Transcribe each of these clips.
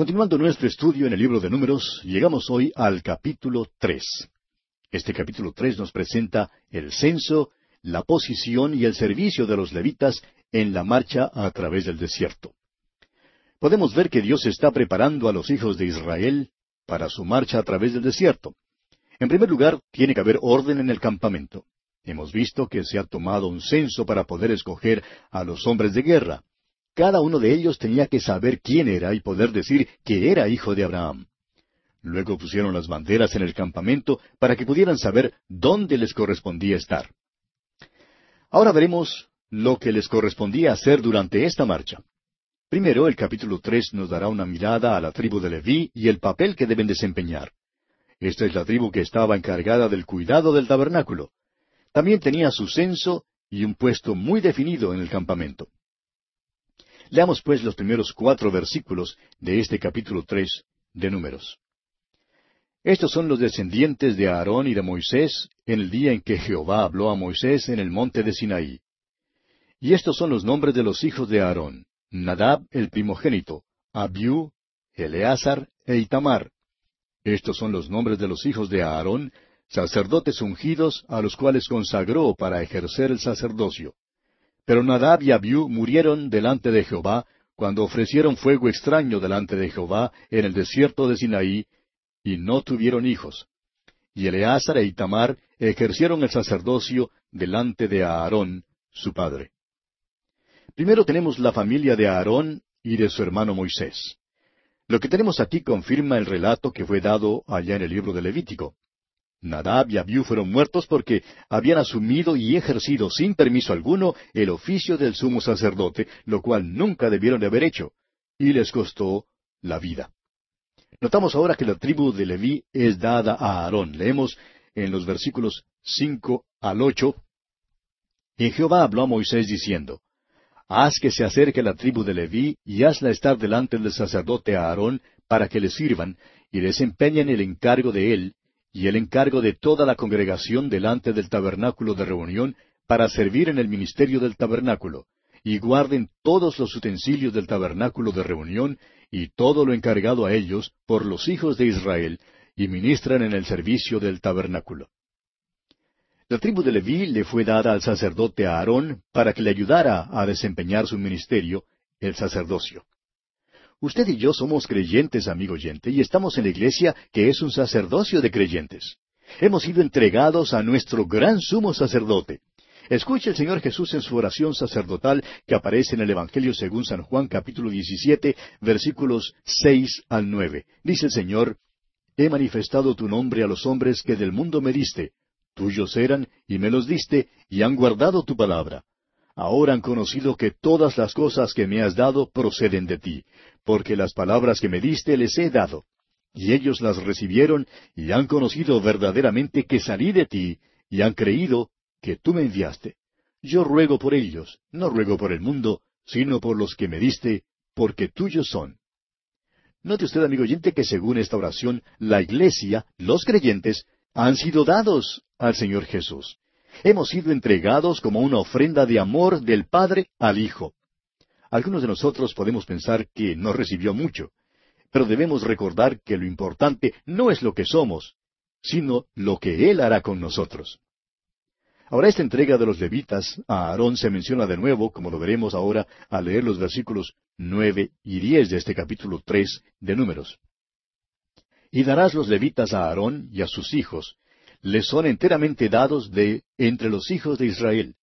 Continuando nuestro estudio en el libro de Números, llegamos hoy al capítulo tres. Este capítulo tres nos presenta el censo, la posición y el servicio de los levitas en la marcha a través del desierto. Podemos ver que Dios está preparando a los hijos de Israel para su marcha a través del desierto. En primer lugar, tiene que haber orden en el campamento. Hemos visto que se ha tomado un censo para poder escoger a los hombres de guerra. Cada uno de ellos tenía que saber quién era y poder decir que era hijo de Abraham. Luego pusieron las banderas en el campamento para que pudieran saber dónde les correspondía estar. Ahora veremos lo que les correspondía hacer durante esta marcha. Primero, el capítulo tres nos dará una mirada a la tribu de Leví y el papel que deben desempeñar. Esta es la tribu que estaba encargada del cuidado del tabernáculo. También tenía su censo y un puesto muy definido en el campamento. Leamos pues los primeros cuatro versículos de este capítulo tres de Números. Estos son los descendientes de Aarón y de Moisés en el día en que Jehová habló a Moisés en el monte de Sinaí. Y estos son los nombres de los hijos de Aarón, Nadab el primogénito, Abiú, Eleazar e Itamar. Estos son los nombres de los hijos de Aarón, sacerdotes ungidos a los cuales consagró para ejercer el sacerdocio. Pero Nadab y Abiú murieron delante de Jehová cuando ofrecieron fuego extraño delante de Jehová en el desierto de Sinaí, y no tuvieron hijos. Y Eleazar e Itamar ejercieron el sacerdocio delante de Aarón, su padre. Primero tenemos la familia de Aarón y de su hermano Moisés. Lo que tenemos aquí confirma el relato que fue dado allá en el libro de Levítico. Nadab y Abiú fueron muertos porque habían asumido y ejercido sin permiso alguno el oficio del sumo sacerdote, lo cual nunca debieron de haber hecho, y les costó la vida. Notamos ahora que la tribu de Leví es dada a Aarón. Leemos en los versículos cinco al ocho. Y Jehová habló a Moisés diciendo, Haz que se acerque la tribu de Leví y hazla estar delante del sacerdote Aarón para que le sirvan y desempeñen el encargo de él y el encargo de toda la congregación delante del tabernáculo de reunión para servir en el ministerio del tabernáculo, y guarden todos los utensilios del tabernáculo de reunión y todo lo encargado a ellos por los hijos de Israel, y ministran en el servicio del tabernáculo. La tribu de Leví le fue dada al sacerdote Aarón para que le ayudara a desempeñar su ministerio, el sacerdocio. Usted y yo somos creyentes, amigo oyente, y estamos en la iglesia que es un sacerdocio de creyentes. Hemos sido entregados a nuestro gran sumo sacerdote. Escuche el Señor Jesús en su oración sacerdotal que aparece en el Evangelio según San Juan capítulo 17 versículos 6 al 9. Dice el Señor, He manifestado tu nombre a los hombres que del mundo me diste. Tuyos eran y me los diste y han guardado tu palabra. Ahora han conocido que todas las cosas que me has dado proceden de ti, porque las palabras que me diste les he dado. Y ellos las recibieron y han conocido verdaderamente que salí de ti, y han creído que tú me enviaste. Yo ruego por ellos, no ruego por el mundo, sino por los que me diste, porque tuyos son. Note usted, amigo oyente, que según esta oración, la iglesia, los creyentes, han sido dados al Señor Jesús. Hemos sido entregados como una ofrenda de amor del Padre al Hijo. Algunos de nosotros podemos pensar que no recibió mucho, pero debemos recordar que lo importante no es lo que somos, sino lo que Él hará con nosotros. Ahora esta entrega de los levitas a Aarón se menciona de nuevo, como lo veremos ahora al leer los versículos nueve y diez de este capítulo tres de Números. Y darás los levitas a Aarón y a sus hijos, les son enteramente dados de entre los hijos de Israel,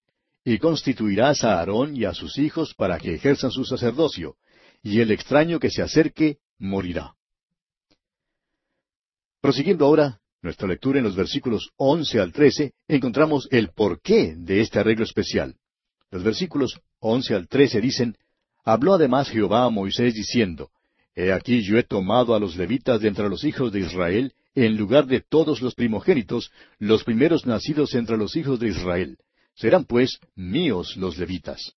y constituirás a Aarón y a sus hijos para que ejerzan su sacerdocio, y el extraño que se acerque morirá. Prosiguiendo ahora nuestra lectura en los versículos once al trece, encontramos el porqué de este arreglo especial. Los versículos once al trece dicen, Habló además Jehová a Moisés diciendo, He aquí yo he tomado a los levitas de entre los hijos de Israel, en lugar de todos los primogénitos, los primeros nacidos entre los hijos de Israel. Serán pues míos los levitas.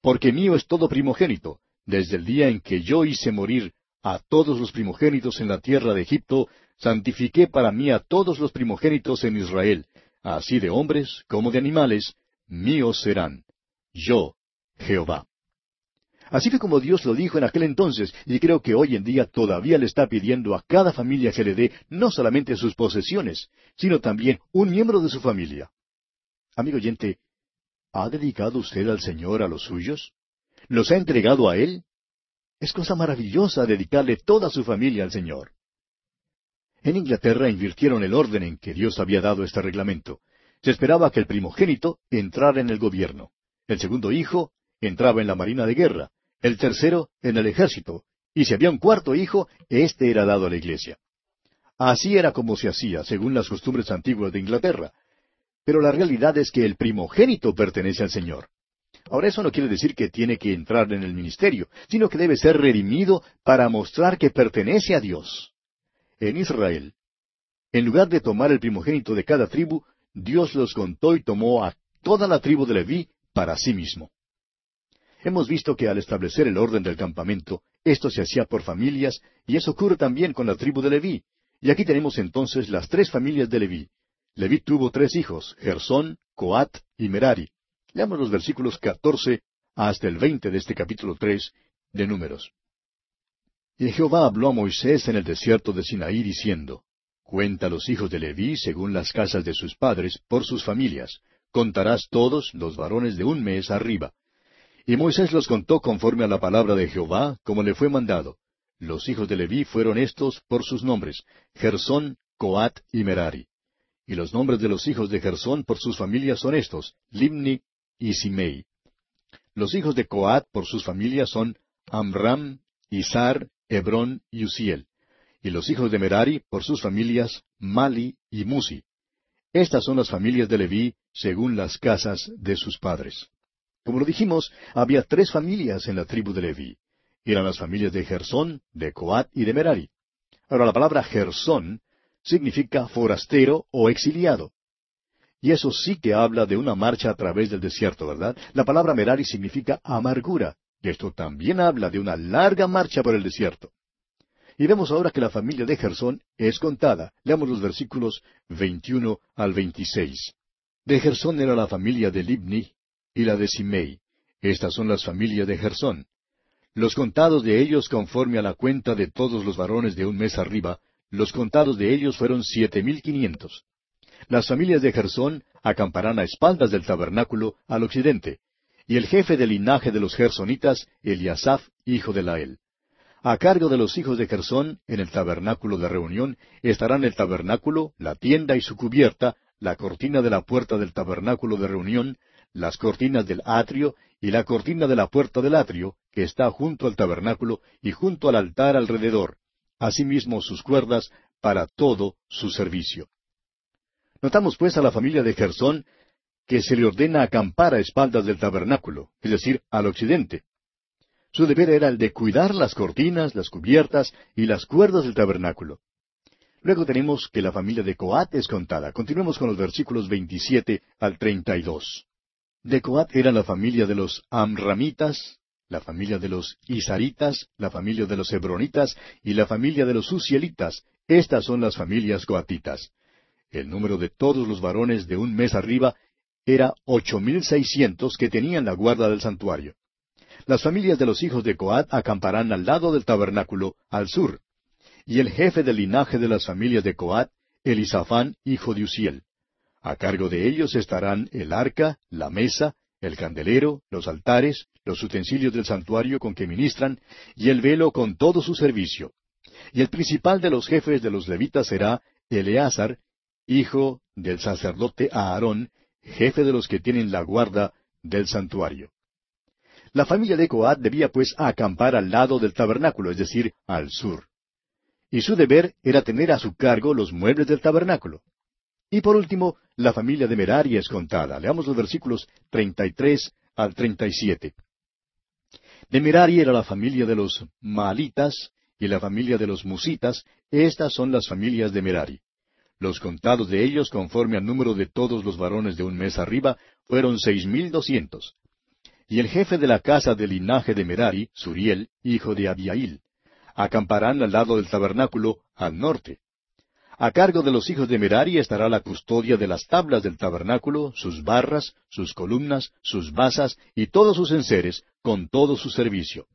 Porque mío es todo primogénito, desde el día en que yo hice morir a todos los primogénitos en la tierra de Egipto, santifiqué para mí a todos los primogénitos en Israel, así de hombres como de animales, míos serán. Yo, Jehová. Así fue como Dios lo dijo en aquel entonces, y creo que hoy en día todavía le está pidiendo a cada familia que le dé no solamente sus posesiones, sino también un miembro de su familia. Amigo oyente, ¿ha dedicado usted al Señor a los suyos? ¿Los ha entregado a Él? Es cosa maravillosa dedicarle toda su familia al Señor. En Inglaterra invirtieron el orden en que Dios había dado este reglamento. Se esperaba que el primogénito entrara en el gobierno. El segundo hijo entraba en la marina de guerra. El tercero en el ejército. Y si había un cuarto hijo, éste era dado a la iglesia. Así era como se hacía, según las costumbres antiguas de Inglaterra. Pero la realidad es que el primogénito pertenece al Señor. Ahora eso no quiere decir que tiene que entrar en el ministerio, sino que debe ser redimido para mostrar que pertenece a Dios en Israel, en lugar de tomar el primogénito de cada tribu, Dios los contó y tomó a toda la tribu de Leví para sí mismo. Hemos visto que al establecer el orden del campamento, esto se hacía por familias, y eso ocurre también con la tribu de Leví. Y aquí tenemos entonces las tres familias de Leví. Leví tuvo tres hijos, Gersón, Coat y Merari. Leamos los versículos catorce hasta el veinte de este capítulo tres de Números. Y Jehová habló a Moisés en el desierto de Sinaí diciendo, Cuenta los hijos de Leví según las casas de sus padres, por sus familias. Contarás todos los varones de un mes arriba. Y Moisés los contó conforme a la palabra de Jehová, como le fue mandado. Los hijos de Leví fueron estos por sus nombres, Gersón, Coat y Merari. Y los nombres de los hijos de Gersón por sus familias son estos, Limni y Simei. Los hijos de Coat por sus familias son Amram, Isar, Hebrón y Uziel. Y los hijos de Merari, por sus familias, Mali y Musi. Estas son las familias de Leví, según las casas de sus padres. Como lo dijimos, había tres familias en la tribu de Leví. Eran las familias de Gersón, de Coat y de Merari. Ahora la palabra Gersón significa forastero o exiliado. Y eso sí que habla de una marcha a través del desierto, ¿verdad? La palabra Merari significa amargura. Y esto también habla de una larga marcha por el desierto. Y vemos ahora que la familia de Gersón es contada. Leamos los versículos 21 al 26. De Gersón era la familia de Libni y la de Simei. Estas son las familias de Gersón. Los contados de ellos conforme a la cuenta de todos los varones de un mes arriba, los contados de ellos fueron siete mil quinientos. Las familias de Gersón acamparán a espaldas del tabernáculo al occidente, y el jefe del linaje de los gersonitas, Eliasaf, hijo de Lael. A cargo de los hijos de Gersón, en el tabernáculo de reunión, estarán el tabernáculo, la tienda y su cubierta, la cortina de la puerta del tabernáculo de reunión, las cortinas del atrio y la cortina de la puerta del atrio, que está junto al tabernáculo y junto al altar alrededor, asimismo sus cuerdas para todo su servicio. Notamos pues a la familia de Gersón que se le ordena acampar a espaldas del tabernáculo, es decir, al occidente. Su deber era el de cuidar las cortinas, las cubiertas y las cuerdas del tabernáculo. Luego tenemos que la familia de Coat es contada. Continuemos con los versículos 27 al 32. De Coat era la familia de los Amramitas, la familia de los Isaritas, la familia de los Hebronitas y la familia de los Uzielitas. Estas son las familias coatitas. El número de todos los varones de un mes arriba era ocho mil seiscientos que tenían la guarda del santuario. Las familias de los hijos de Coat acamparán al lado del tabernáculo, al sur. Y el jefe del linaje de las familias de Coat, Elisafán, hijo de Uziel. A cargo de ellos estarán el arca, la mesa, el candelero, los altares, los utensilios del santuario con que ministran, y el velo con todo su servicio. Y el principal de los jefes de los levitas será Eleazar, hijo del sacerdote Aarón, jefe de los que tienen la guarda del santuario. La familia de Coat debía pues acampar al lado del tabernáculo, es decir, al sur. Y su deber era tener a su cargo los muebles del tabernáculo. Y por último, la familia de Merari es contada. Leamos los versículos 33 al 37. De Merari era la familia de los Maalitas y la familia de los Musitas. Estas son las familias de Merari. Los contados de ellos, conforme al número de todos los varones de un mes arriba, fueron seis mil doscientos. Y el jefe de la casa del linaje de Merari, Suriel, hijo de Abiail, acamparán al lado del tabernáculo, al norte. A cargo de los hijos de Merari estará la custodia de las tablas del tabernáculo, sus barras, sus columnas, sus basas y todos sus enseres, con todo su servicio.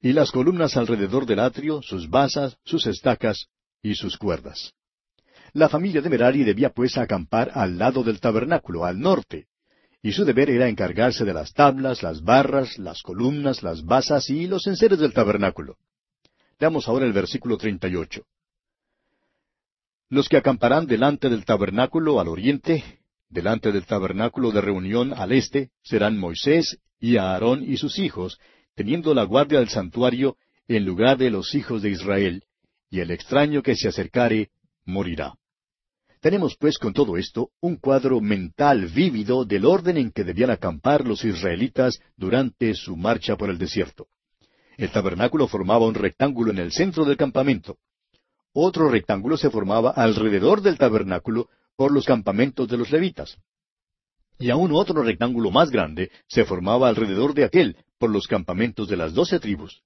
Y las columnas alrededor del atrio, sus basas, sus estacas y sus cuerdas. La familia de Merari debía pues acampar al lado del tabernáculo, al norte, y su deber era encargarse de las tablas, las barras, las columnas, las basas y los enseres del tabernáculo. Veamos ahora el versículo 38. Los que acamparán delante del tabernáculo al oriente, delante del tabernáculo de reunión al este, serán Moisés y Aarón y sus hijos, teniendo la guardia del santuario en lugar de los hijos de Israel, y el extraño que se acercare morirá. Tenemos pues con todo esto un cuadro mental vívido del orden en que debían acampar los israelitas durante su marcha por el desierto. El tabernáculo formaba un rectángulo en el centro del campamento. Otro rectángulo se formaba alrededor del tabernáculo por los campamentos de los levitas. Y aún otro rectángulo más grande se formaba alrededor de aquel por los campamentos de las doce tribus.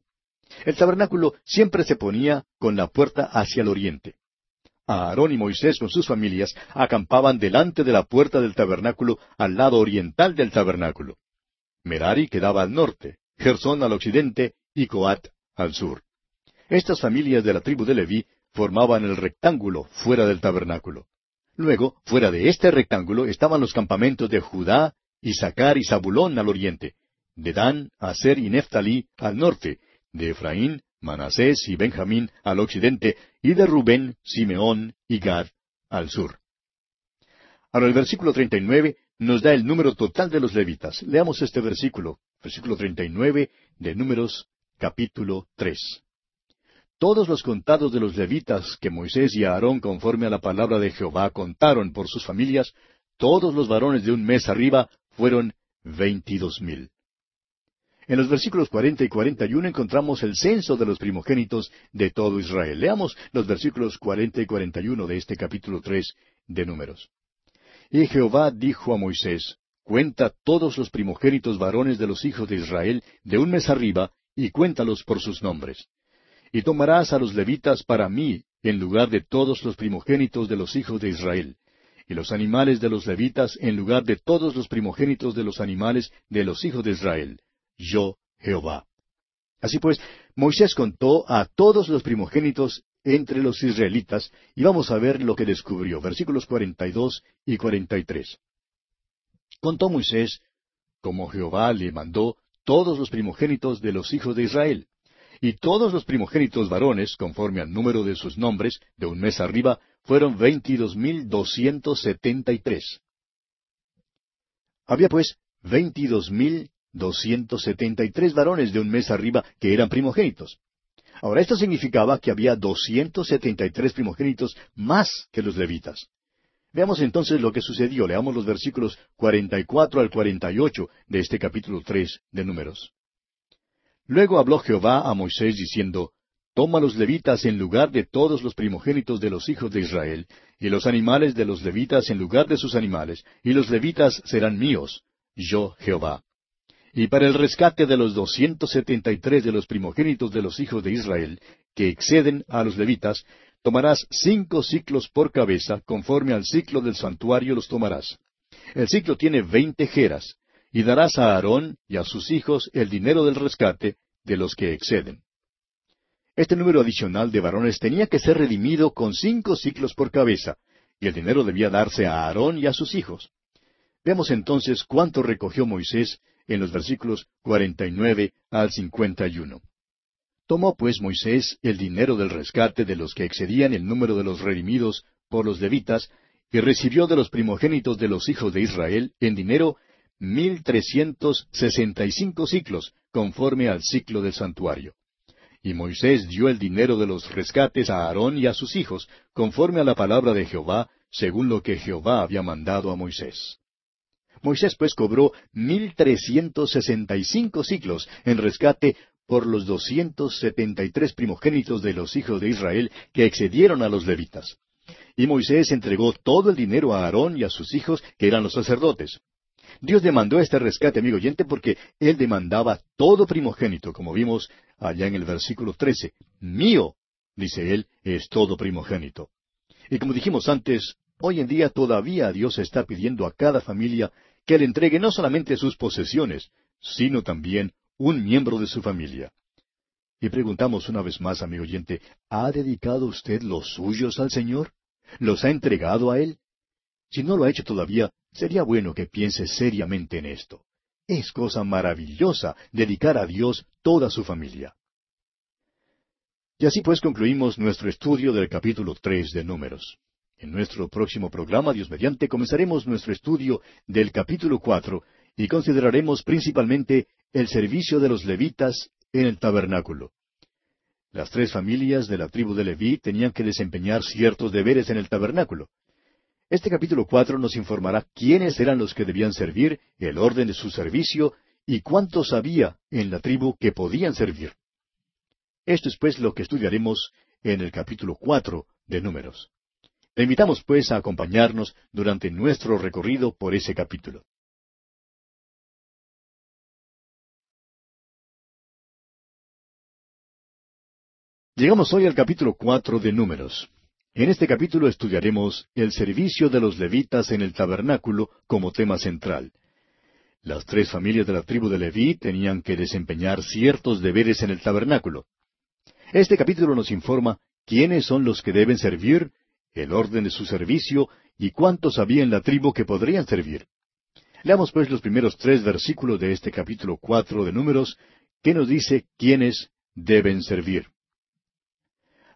El tabernáculo siempre se ponía con la puerta hacia el oriente. Aarón y Moisés con sus familias acampaban delante de la puerta del tabernáculo al lado oriental del tabernáculo. Merari quedaba al norte, Gersón al occidente y Coat al sur. Estas familias de la tribu de Leví formaban el rectángulo fuera del tabernáculo. Luego, fuera de este rectángulo estaban los campamentos de Judá, Isaacar y Zabulón al oriente, de Dan, Aser y Neftalí al norte, de Efraín, Manasés y Benjamín al occidente, y de Rubén, Simeón y Gad al sur. Ahora el versículo 39 nos da el número total de los levitas. Leamos este versículo, versículo 39 de Números capítulo 3 todos los contados de los levitas que Moisés y Aarón conforme a la palabra de Jehová contaron por sus familias, todos los varones de un mes arriba fueron veintidós mil. En los versículos cuarenta y cuarenta y uno encontramos el censo de los primogénitos de todo Israel. Leamos los versículos cuarenta y cuarenta y uno de este capítulo tres de Números. Y Jehová dijo a Moisés, Cuenta todos los primogénitos varones de los hijos de Israel de un mes arriba, y cuéntalos por sus nombres. Y tomarás a los levitas para mí en lugar de todos los primogénitos de los hijos de Israel, y los animales de los levitas en lugar de todos los primogénitos de los animales de los hijos de Israel. Yo, Jehová. Así pues, Moisés contó a todos los primogénitos entre los israelitas, y vamos a ver lo que descubrió. Versículos 42 y 43. Contó Moisés, como Jehová le mandó, todos los primogénitos de los hijos de Israel. Y todos los primogénitos varones, conforme al número de sus nombres, de un mes arriba, fueron veintidós mil doscientos setenta y tres. Había pues veintidós mil doscientos setenta y tres varones de un mes arriba que eran primogénitos. Ahora, esto significaba que había doscientos setenta y tres primogénitos más que los levitas. Veamos entonces lo que sucedió. Leamos los versículos cuarenta y cuatro al cuarenta y ocho de este capítulo tres de Números. Luego habló Jehová a Moisés diciendo, Toma los levitas en lugar de todos los primogénitos de los hijos de Israel, y los animales de los levitas en lugar de sus animales, y los levitas serán míos, yo Jehová. Y para el rescate de los doscientos setenta y tres de los primogénitos de los hijos de Israel, que exceden a los levitas, tomarás cinco ciclos por cabeza, conforme al ciclo del santuario los tomarás. El ciclo tiene veinte jeras, y darás a Aarón y a sus hijos el dinero del rescate de los que exceden. Este número adicional de varones tenía que ser redimido con cinco ciclos por cabeza, y el dinero debía darse a Aarón y a sus hijos. Veamos entonces cuánto recogió Moisés en los versículos 49 al 51. Tomó pues Moisés el dinero del rescate de los que excedían el número de los redimidos por los levitas, y recibió de los primogénitos de los hijos de Israel en dinero mil trescientos sesenta y cinco ciclos, conforme al ciclo del santuario. Y Moisés dio el dinero de los rescates a Aarón y a sus hijos, conforme a la palabra de Jehová, según lo que Jehová había mandado a Moisés. Moisés pues cobró mil trescientos sesenta y cinco ciclos en rescate por los doscientos setenta y tres primogénitos de los hijos de Israel que excedieron a los levitas. Y Moisés entregó todo el dinero a Aarón y a sus hijos, que eran los sacerdotes. Dios demandó este rescate, amigo oyente, porque Él demandaba todo primogénito, como vimos allá en el versículo trece. Mío, dice Él, es todo primogénito. Y como dijimos antes, hoy en día todavía Dios está pidiendo a cada familia que le entregue no solamente sus posesiones, sino también un miembro de su familia. Y preguntamos una vez más, amigo oyente, ¿ha dedicado usted los suyos al Señor? ¿Los ha entregado a Él? Si no lo ha hecho todavía, sería bueno que piense seriamente en esto. Es cosa maravillosa dedicar a Dios toda su familia. Y así pues concluimos nuestro estudio del capítulo tres de Números. En nuestro próximo programa, Dios mediante, comenzaremos nuestro estudio del capítulo cuatro y consideraremos principalmente el servicio de los levitas en el tabernáculo. Las tres familias de la tribu de Leví tenían que desempeñar ciertos deberes en el tabernáculo. Este capítulo cuatro nos informará quiénes eran los que debían servir, el orden de su servicio y cuántos había en la tribu que podían servir. Esto es pues lo que estudiaremos en el capítulo cuatro de Números. Le invitamos pues a acompañarnos durante nuestro recorrido por ese capítulo. Llegamos hoy al capítulo cuatro de Números. En este capítulo estudiaremos el servicio de los levitas en el tabernáculo como tema central. Las tres familias de la tribu de Leví tenían que desempeñar ciertos deberes en el tabernáculo. Este capítulo nos informa quiénes son los que deben servir, el orden de su servicio y cuántos había en la tribu que podrían servir. Leamos pues los primeros tres versículos de este capítulo cuatro de Números, que nos dice quiénes deben servir.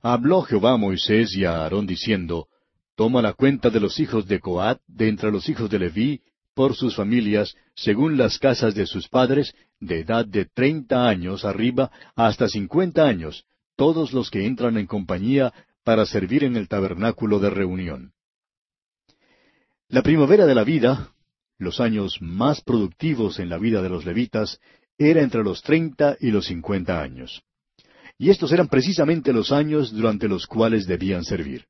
Habló Jehová a Moisés y a Aarón diciendo, Toma la cuenta de los hijos de Coat de entre los hijos de Leví, por sus familias, según las casas de sus padres, de edad de treinta años arriba hasta cincuenta años, todos los que entran en compañía para servir en el tabernáculo de reunión. La primavera de la vida, los años más productivos en la vida de los levitas, era entre los treinta y los cincuenta años. Y estos eran precisamente los años durante los cuales debían servir.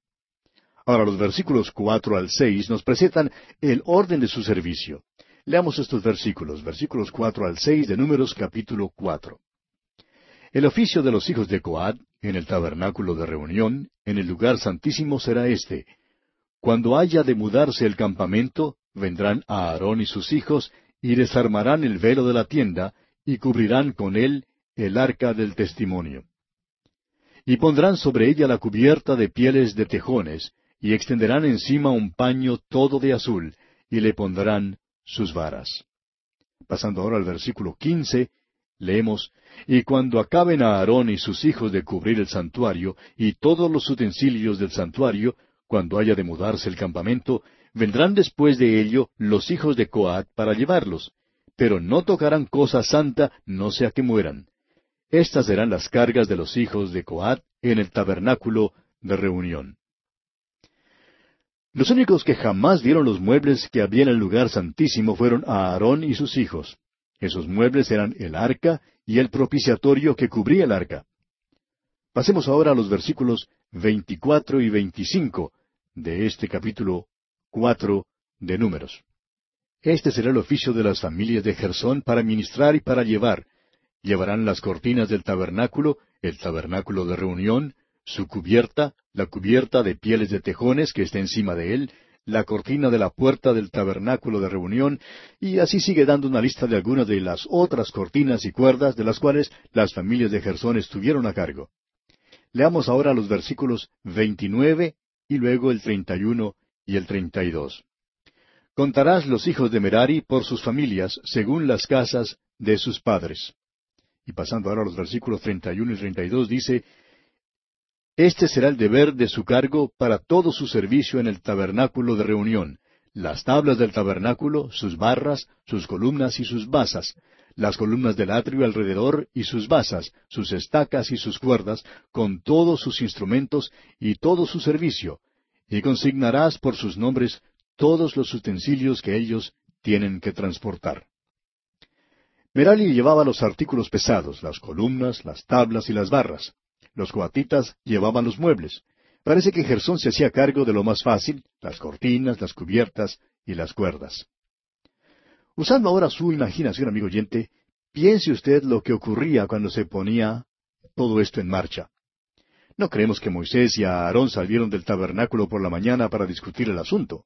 Ahora los versículos cuatro al seis nos presentan el orden de su servicio. Leamos estos versículos, versículos cuatro al seis de Números capítulo cuatro. El oficio de los hijos de Coad en el tabernáculo de reunión, en el lugar santísimo será este. Cuando haya de mudarse el campamento, vendrán a Aarón y sus hijos, y desarmarán el velo de la tienda, y cubrirán con él el arca del testimonio. Y pondrán sobre ella la cubierta de pieles de tejones, y extenderán encima un paño todo de azul, y le pondrán sus varas. Pasando ahora al versículo quince, leemos, Y cuando acaben a Aarón y sus hijos de cubrir el santuario y todos los utensilios del santuario, cuando haya de mudarse el campamento, vendrán después de ello los hijos de Coat para llevarlos, pero no tocarán cosa santa, no sea que mueran. Estas serán las cargas de los hijos de Coat en el tabernáculo de reunión. Los únicos que jamás vieron los muebles que había en el lugar santísimo fueron Aarón y sus hijos. Esos muebles eran el arca y el propiciatorio que cubría el arca. Pasemos ahora a los versículos 24 y 25 de este capítulo 4 de Números. Este será el oficio de las familias de Gersón para ministrar y para llevar. Llevarán las cortinas del tabernáculo, el tabernáculo de reunión, su cubierta, la cubierta de pieles de tejones que está encima de él, la cortina de la puerta del tabernáculo de reunión, y así sigue dando una lista de algunas de las otras cortinas y cuerdas de las cuales las familias de Gersón estuvieron a cargo. Leamos ahora los versículos 29 y luego el 31 y el 32. Contarás los hijos de Merari por sus familias, según las casas de sus padres. Y pasando ahora a los versículos 31 y 32 dice, este será el deber de su cargo para todo su servicio en el tabernáculo de reunión, las tablas del tabernáculo, sus barras, sus columnas y sus basas, las columnas del atrio alrededor y sus basas, sus estacas y sus cuerdas, con todos sus instrumentos y todo su servicio, y consignarás por sus nombres todos los utensilios que ellos tienen que transportar. Merali llevaba los artículos pesados, las columnas, las tablas y las barras. Los coatitas llevaban los muebles. Parece que Gersón se hacía cargo de lo más fácil, las cortinas, las cubiertas y las cuerdas. Usando ahora su imaginación, amigo oyente, piense usted lo que ocurría cuando se ponía todo esto en marcha. No creemos que Moisés y Aarón salieron del tabernáculo por la mañana para discutir el asunto.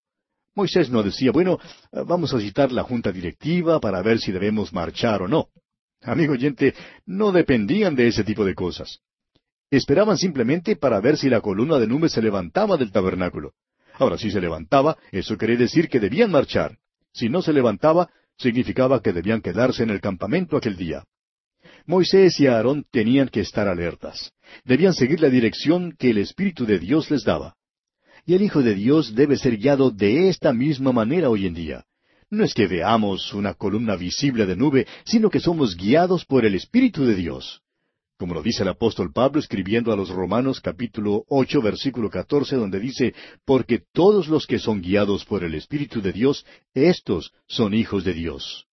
Moisés no decía, bueno, vamos a citar la junta directiva para ver si debemos marchar o no. Amigo oyente, no dependían de ese tipo de cosas. Esperaban simplemente para ver si la columna de nube se levantaba del tabernáculo. Ahora, si se levantaba, eso quería decir que debían marchar. Si no se levantaba, significaba que debían quedarse en el campamento aquel día. Moisés y Aarón tenían que estar alertas. Debían seguir la dirección que el Espíritu de Dios les daba. Y el Hijo de Dios debe ser guiado de esta misma manera hoy en día. No es que veamos una columna visible de nube, sino que somos guiados por el Espíritu de Dios. Como lo dice el apóstol Pablo escribiendo a los Romanos capítulo ocho versículo catorce, donde dice, Porque todos los que son guiados por el Espíritu de Dios, éstos son hijos de Dios.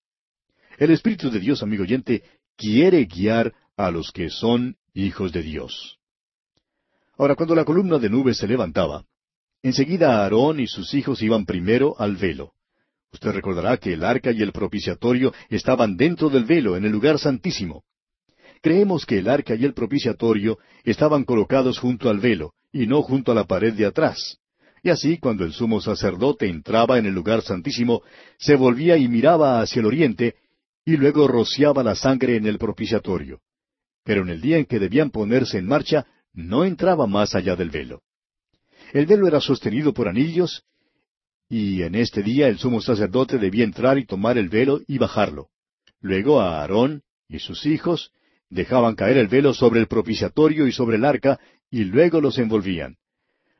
El Espíritu de Dios, amigo oyente, quiere guiar a los que son hijos de Dios. Ahora, cuando la columna de nube se levantaba, enseguida Aarón y sus hijos iban primero al velo. Usted recordará que el arca y el propiciatorio estaban dentro del velo, en el lugar santísimo. Creemos que el arca y el propiciatorio estaban colocados junto al velo, y no junto a la pared de atrás. Y así, cuando el sumo sacerdote entraba en el lugar santísimo, se volvía y miraba hacia el oriente, y luego rociaba la sangre en el propiciatorio. Pero en el día en que debían ponerse en marcha, no entraba más allá del velo. El velo era sostenido por anillos, y en este día el sumo sacerdote debía entrar y tomar el velo y bajarlo. Luego a Aarón y sus hijos dejaban caer el velo sobre el propiciatorio y sobre el arca, y luego los envolvían.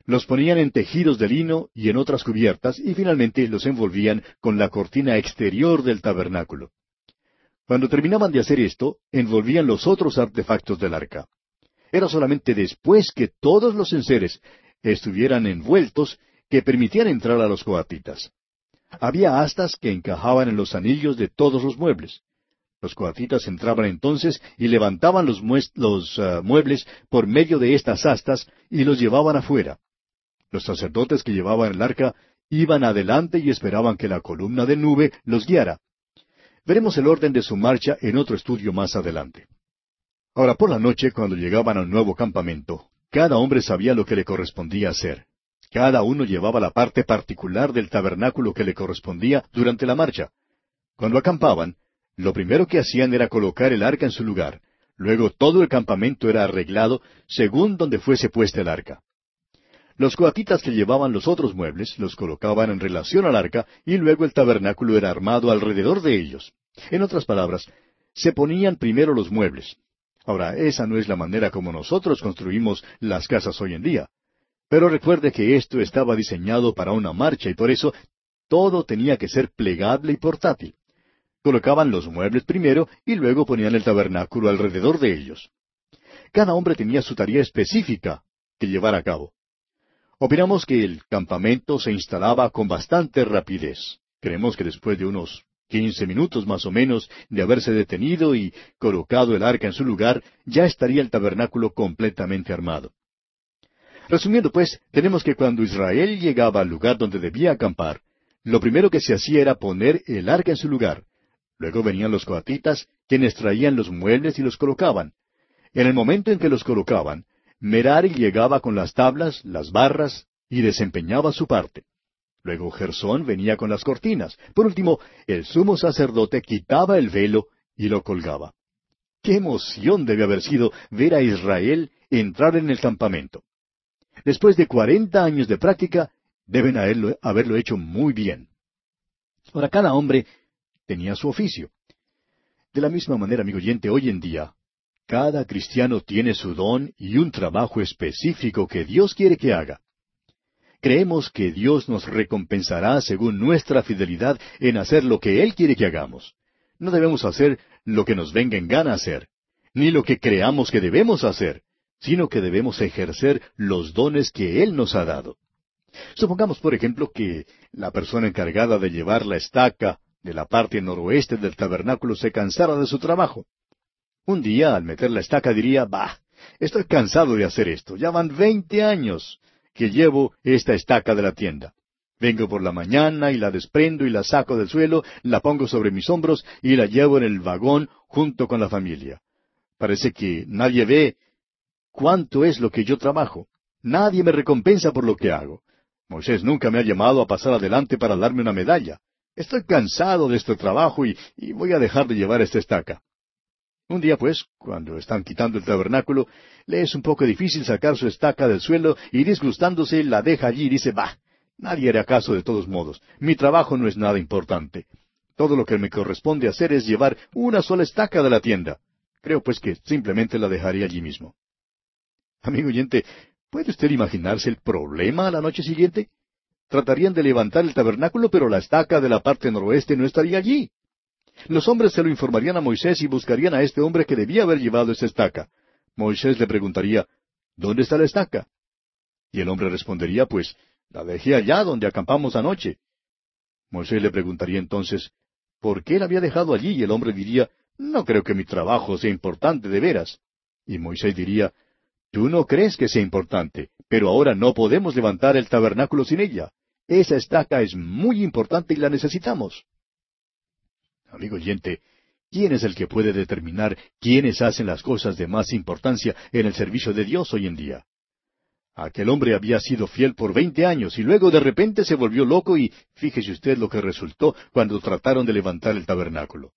Los ponían en tejidos de lino y en otras cubiertas, y finalmente los envolvían con la cortina exterior del tabernáculo. Cuando terminaban de hacer esto, envolvían los otros artefactos del arca. Era solamente después que todos los enseres estuvieran envueltos que permitían entrar a los coatitas. Había astas que encajaban en los anillos de todos los muebles. Los coatitas entraban entonces y levantaban los, ah, muebles por medio de estas astas y los llevaban afuera. Los sacerdotes que llevaban el arca iban adelante y esperaban que la columna de nube los guiara. Veremos el orden de su marcha en otro estudio más adelante. Ahora, por la noche, cuando llegaban al nuevo campamento, cada hombre sabía lo que le correspondía hacer. Cada uno llevaba la parte particular del tabernáculo que le correspondía durante la marcha. Cuando acampaban, lo primero que hacían era colocar el arca en su lugar. Luego todo el campamento era arreglado según donde fuese puesta el arca. Los coatitas que llevaban los otros muebles los colocaban en relación al arca y luego el tabernáculo era armado alrededor de ellos. En otras palabras, se ponían primero los muebles. Ahora, esa no es la manera como nosotros construimos las casas hoy en día. Pero recuerde que esto estaba diseñado para una marcha y por eso todo tenía que ser plegable y portátil. Colocaban los muebles primero y luego ponían el tabernáculo alrededor de ellos. Cada hombre tenía su tarea específica que llevar a cabo. Opinamos que el campamento se instalaba con bastante rapidez. Creemos que después de unos quince minutos más o menos de haberse detenido y colocado el arca en su lugar, ya estaría el tabernáculo completamente armado. Resumiendo pues, tenemos que cuando Israel llegaba al lugar donde debía acampar, lo primero que se hacía era poner el arca en su lugar. Luego venían los coatitas, quienes traían los muebles y los colocaban. En el momento en que los colocaban, Merari llegaba con las tablas, las barras, y desempeñaba su parte. Luego Gersón venía con las cortinas. Por último, el sumo sacerdote quitaba el velo y lo colgaba. Qué emoción debe haber sido ver a Israel entrar en el campamento. Después de cuarenta años de práctica, deben haberlo, hecho muy bien. Ahora, cada hombre tenía su oficio. De la misma manera, amigo oyente, hoy en día, cada cristiano tiene su don y un trabajo específico que Dios quiere que haga. Creemos que Dios nos recompensará según nuestra fidelidad en hacer lo que Él quiere que hagamos. No debemos hacer lo que nos venga en gana hacer, ni lo que creamos que debemos hacer, sino que debemos ejercer los dones que Él nos ha dado. Supongamos, por ejemplo, que la persona encargada de llevar la estaca de la parte noroeste del tabernáculo se cansara de su trabajo. Un día, al meter la estaca, diría, Bah, estoy cansado de hacer esto. Ya van veinte años que llevo esta estaca de la tienda. Vengo por la mañana y la desprendo y la saco del suelo, la pongo sobre mis hombros y la llevo en el vagón junto con la familia. Parece que nadie ve cuánto es lo que yo trabajo. Nadie me recompensa por lo que hago. Moisés nunca me ha llamado a pasar adelante para darme una medalla. Estoy cansado de este trabajo y, y voy a dejar de llevar esta estaca. Un día, pues, cuando están quitando el tabernáculo, le es un poco difícil sacar su estaca del suelo y disgustándose la deja allí y dice, bah, nadie hará caso de todos modos. Mi trabajo no es nada importante. Todo lo que me corresponde hacer es llevar una sola estaca de la tienda. Creo pues que simplemente la dejaré allí mismo. Amigo oyente, ¿puede usted imaginarse el problema a la noche siguiente? Tratarían de levantar el tabernáculo, pero la estaca de la parte noroeste no estaría allí. Los hombres se lo informarían a Moisés y buscarían a este hombre que debía haber llevado esa estaca. Moisés le preguntaría, ¿Dónde está la estaca? Y el hombre respondería, pues, la dejé allá donde acampamos anoche. Moisés le preguntaría entonces, ¿por qué la había dejado allí? Y el hombre diría, no creo que mi trabajo sea importante de veras. Y Moisés diría, Tú no crees que sea importante, pero ahora no podemos levantar el tabernáculo sin ella. Esa estaca es muy importante y la necesitamos. Amigo oyente, ¿quién es el que puede determinar quiénes hacen las cosas de más importancia en el servicio de Dios hoy en día? Aquel hombre había sido fiel por veinte años y luego de repente se volvió loco y fíjese usted lo que resultó cuando trataron de levantar el tabernáculo.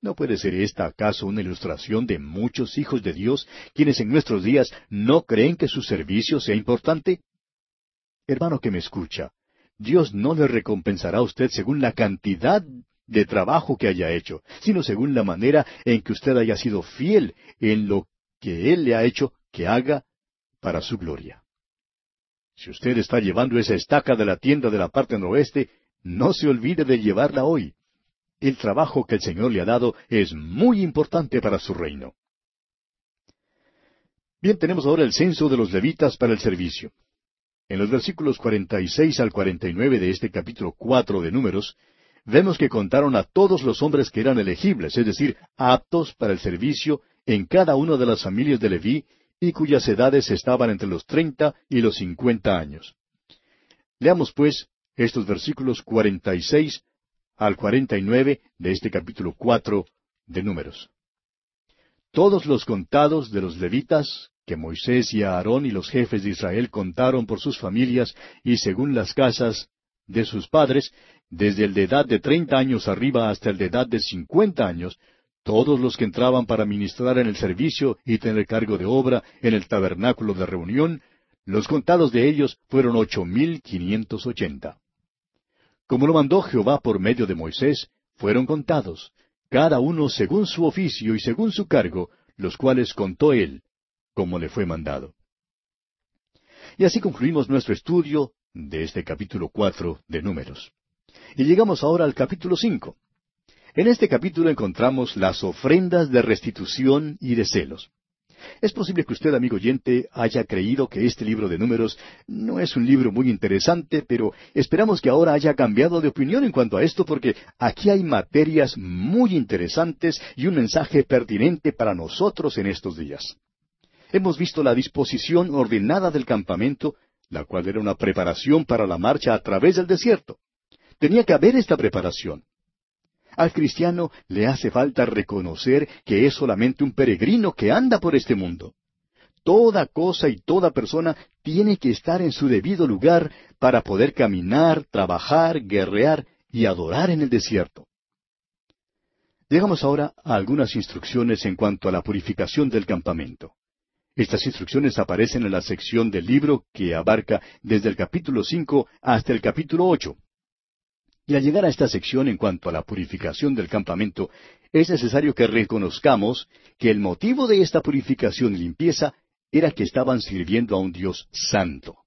¿No puede ser esta acaso una ilustración de muchos hijos de Dios quienes en nuestros días no creen que su servicio sea importante? Hermano que me escucha, Dios no le recompensará a usted según la cantidad de trabajo que haya hecho, sino según la manera en que usted haya sido fiel en lo que Él le ha hecho que haga para su gloria. Si usted está llevando esa estaca de la tienda de la parte noroeste, no se olvide de llevarla hoy. El trabajo que el Señor le ha dado es muy importante para su reino. Bien, tenemos ahora el censo de los levitas para el servicio. En los versículos 46 al 49 de este capítulo 4 de Números, vemos que contaron a todos los hombres que eran elegibles, es decir, aptos para el servicio en cada una de las familias de Leví y cuyas edades estaban entre los treinta y los cincuenta años. Leamos, pues, estos versículos cuarenta y seis al cuarenta y nueve de este capítulo cuatro de Números. Todos los contados de los levitas, que Moisés y Aarón y los jefes de Israel contaron por sus familias y según las casas de sus padres, desde el de edad de treinta años arriba hasta el de edad de cincuenta años, todos los que entraban para ministrar en el servicio y tener cargo de obra en el tabernáculo de reunión, los contados de ellos fueron ocho mil quinientos ochenta. Como lo mandó Jehová por medio de Moisés, fueron contados, cada uno según su oficio y según su cargo, los cuales contó él, como le fue mandado. Y así concluimos nuestro estudio de este capítulo cuatro de Números. Y llegamos ahora al capítulo cinco. En este capítulo encontramos las ofrendas de restitución y de celos. Es posible que usted, amigo oyente, haya creído que este libro de números no es un libro muy interesante, pero esperamos que ahora haya cambiado de opinión en cuanto a esto porque aquí hay materias muy interesantes y un mensaje pertinente para nosotros en estos días. Hemos visto la disposición ordenada del campamento, la cual era una preparación para la marcha a través del desierto. Tenía que haber esta preparación. Al cristiano le hace falta reconocer que es solamente un peregrino que anda por este mundo. Toda cosa y toda persona tiene que estar en su debido lugar para poder caminar, trabajar, guerrear y adorar en el desierto. Llegamos ahora a algunas instrucciones en cuanto a la purificación del campamento. Estas instrucciones aparecen en la sección del libro que abarca desde el capítulo cinco hasta el capítulo ocho. Y al llegar a esta sección en cuanto a la purificación del campamento, es necesario que reconozcamos que el motivo de esta purificación y limpieza era que estaban sirviendo a un Dios santo.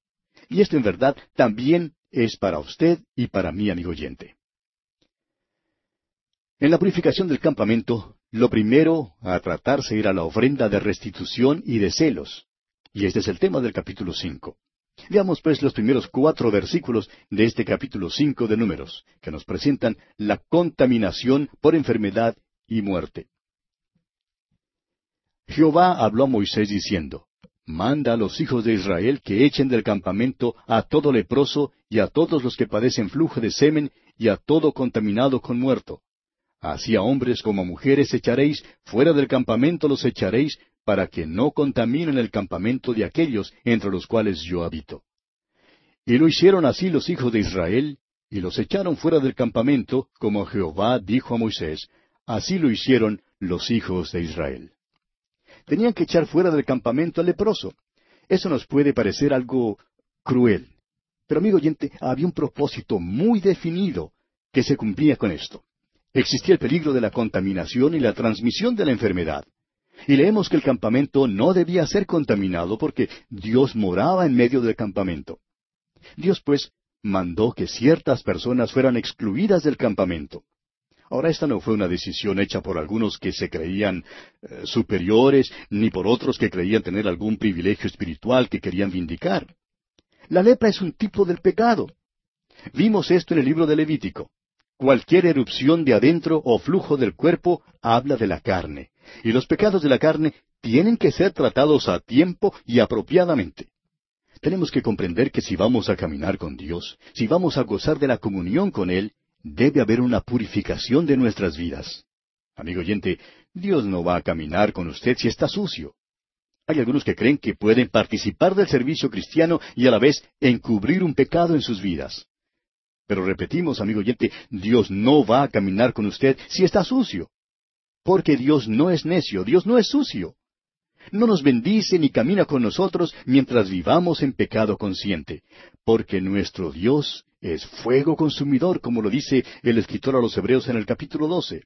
Y esto en verdad también es para usted y para mí, amigo oyente. En la purificación del campamento, lo primero a tratarse era la ofrenda de restitución y de celos. Y este es el tema del capítulo cinco. Veamos pues los primeros cuatro versículos de este capítulo cinco de Números, que nos presentan la contaminación por enfermedad y muerte. Jehová habló a Moisés diciendo, Manda a los hijos de Israel que echen del campamento a todo leproso y a todos los que padecen flujo de semen y a todo contaminado con muerto. Así a hombres como a mujeres echaréis, fuera del campamento los echaréis, para que no contaminen el campamento de aquellos entre los cuales yo habito. Y lo hicieron así los hijos de Israel, y los echaron fuera del campamento, como Jehová dijo a Moisés, así lo hicieron los hijos de Israel. Tenían que echar fuera del campamento al leproso. Eso nos puede parecer algo cruel. Pero amigo oyente, había un propósito muy definido que se cumplía con esto. Existía el peligro de la contaminación y la transmisión de la enfermedad. Y leemos que el campamento no debía ser contaminado porque Dios moraba en medio del campamento. Dios, pues, mandó que ciertas personas fueran excluidas del campamento. Ahora esta no fue una decisión hecha por algunos que se creían eh, superiores, ni por otros que creían tener algún privilegio espiritual que querían vindicar. La lepra es un tipo del pecado. Vimos esto en el libro de Levítico. Cualquier erupción de adentro o flujo del cuerpo habla de la carne, y los pecados de la carne tienen que ser tratados a tiempo y apropiadamente. Tenemos que comprender que si vamos a caminar con Dios, si vamos a gozar de la comunión con Él, debe haber una purificación de nuestras vidas. Amigo oyente, Dios no va a caminar con usted si está sucio. Hay algunos que creen que pueden participar del servicio cristiano y a la vez encubrir un pecado en sus vidas. Pero repetimos, amigo oyente, Dios no va a caminar con usted si está sucio. Porque Dios no es necio, Dios no es sucio no nos bendice ni camina con nosotros mientras vivamos en pecado consciente, porque nuestro Dios es fuego consumidor, como lo dice el escritor a los Hebreos en el capítulo 12.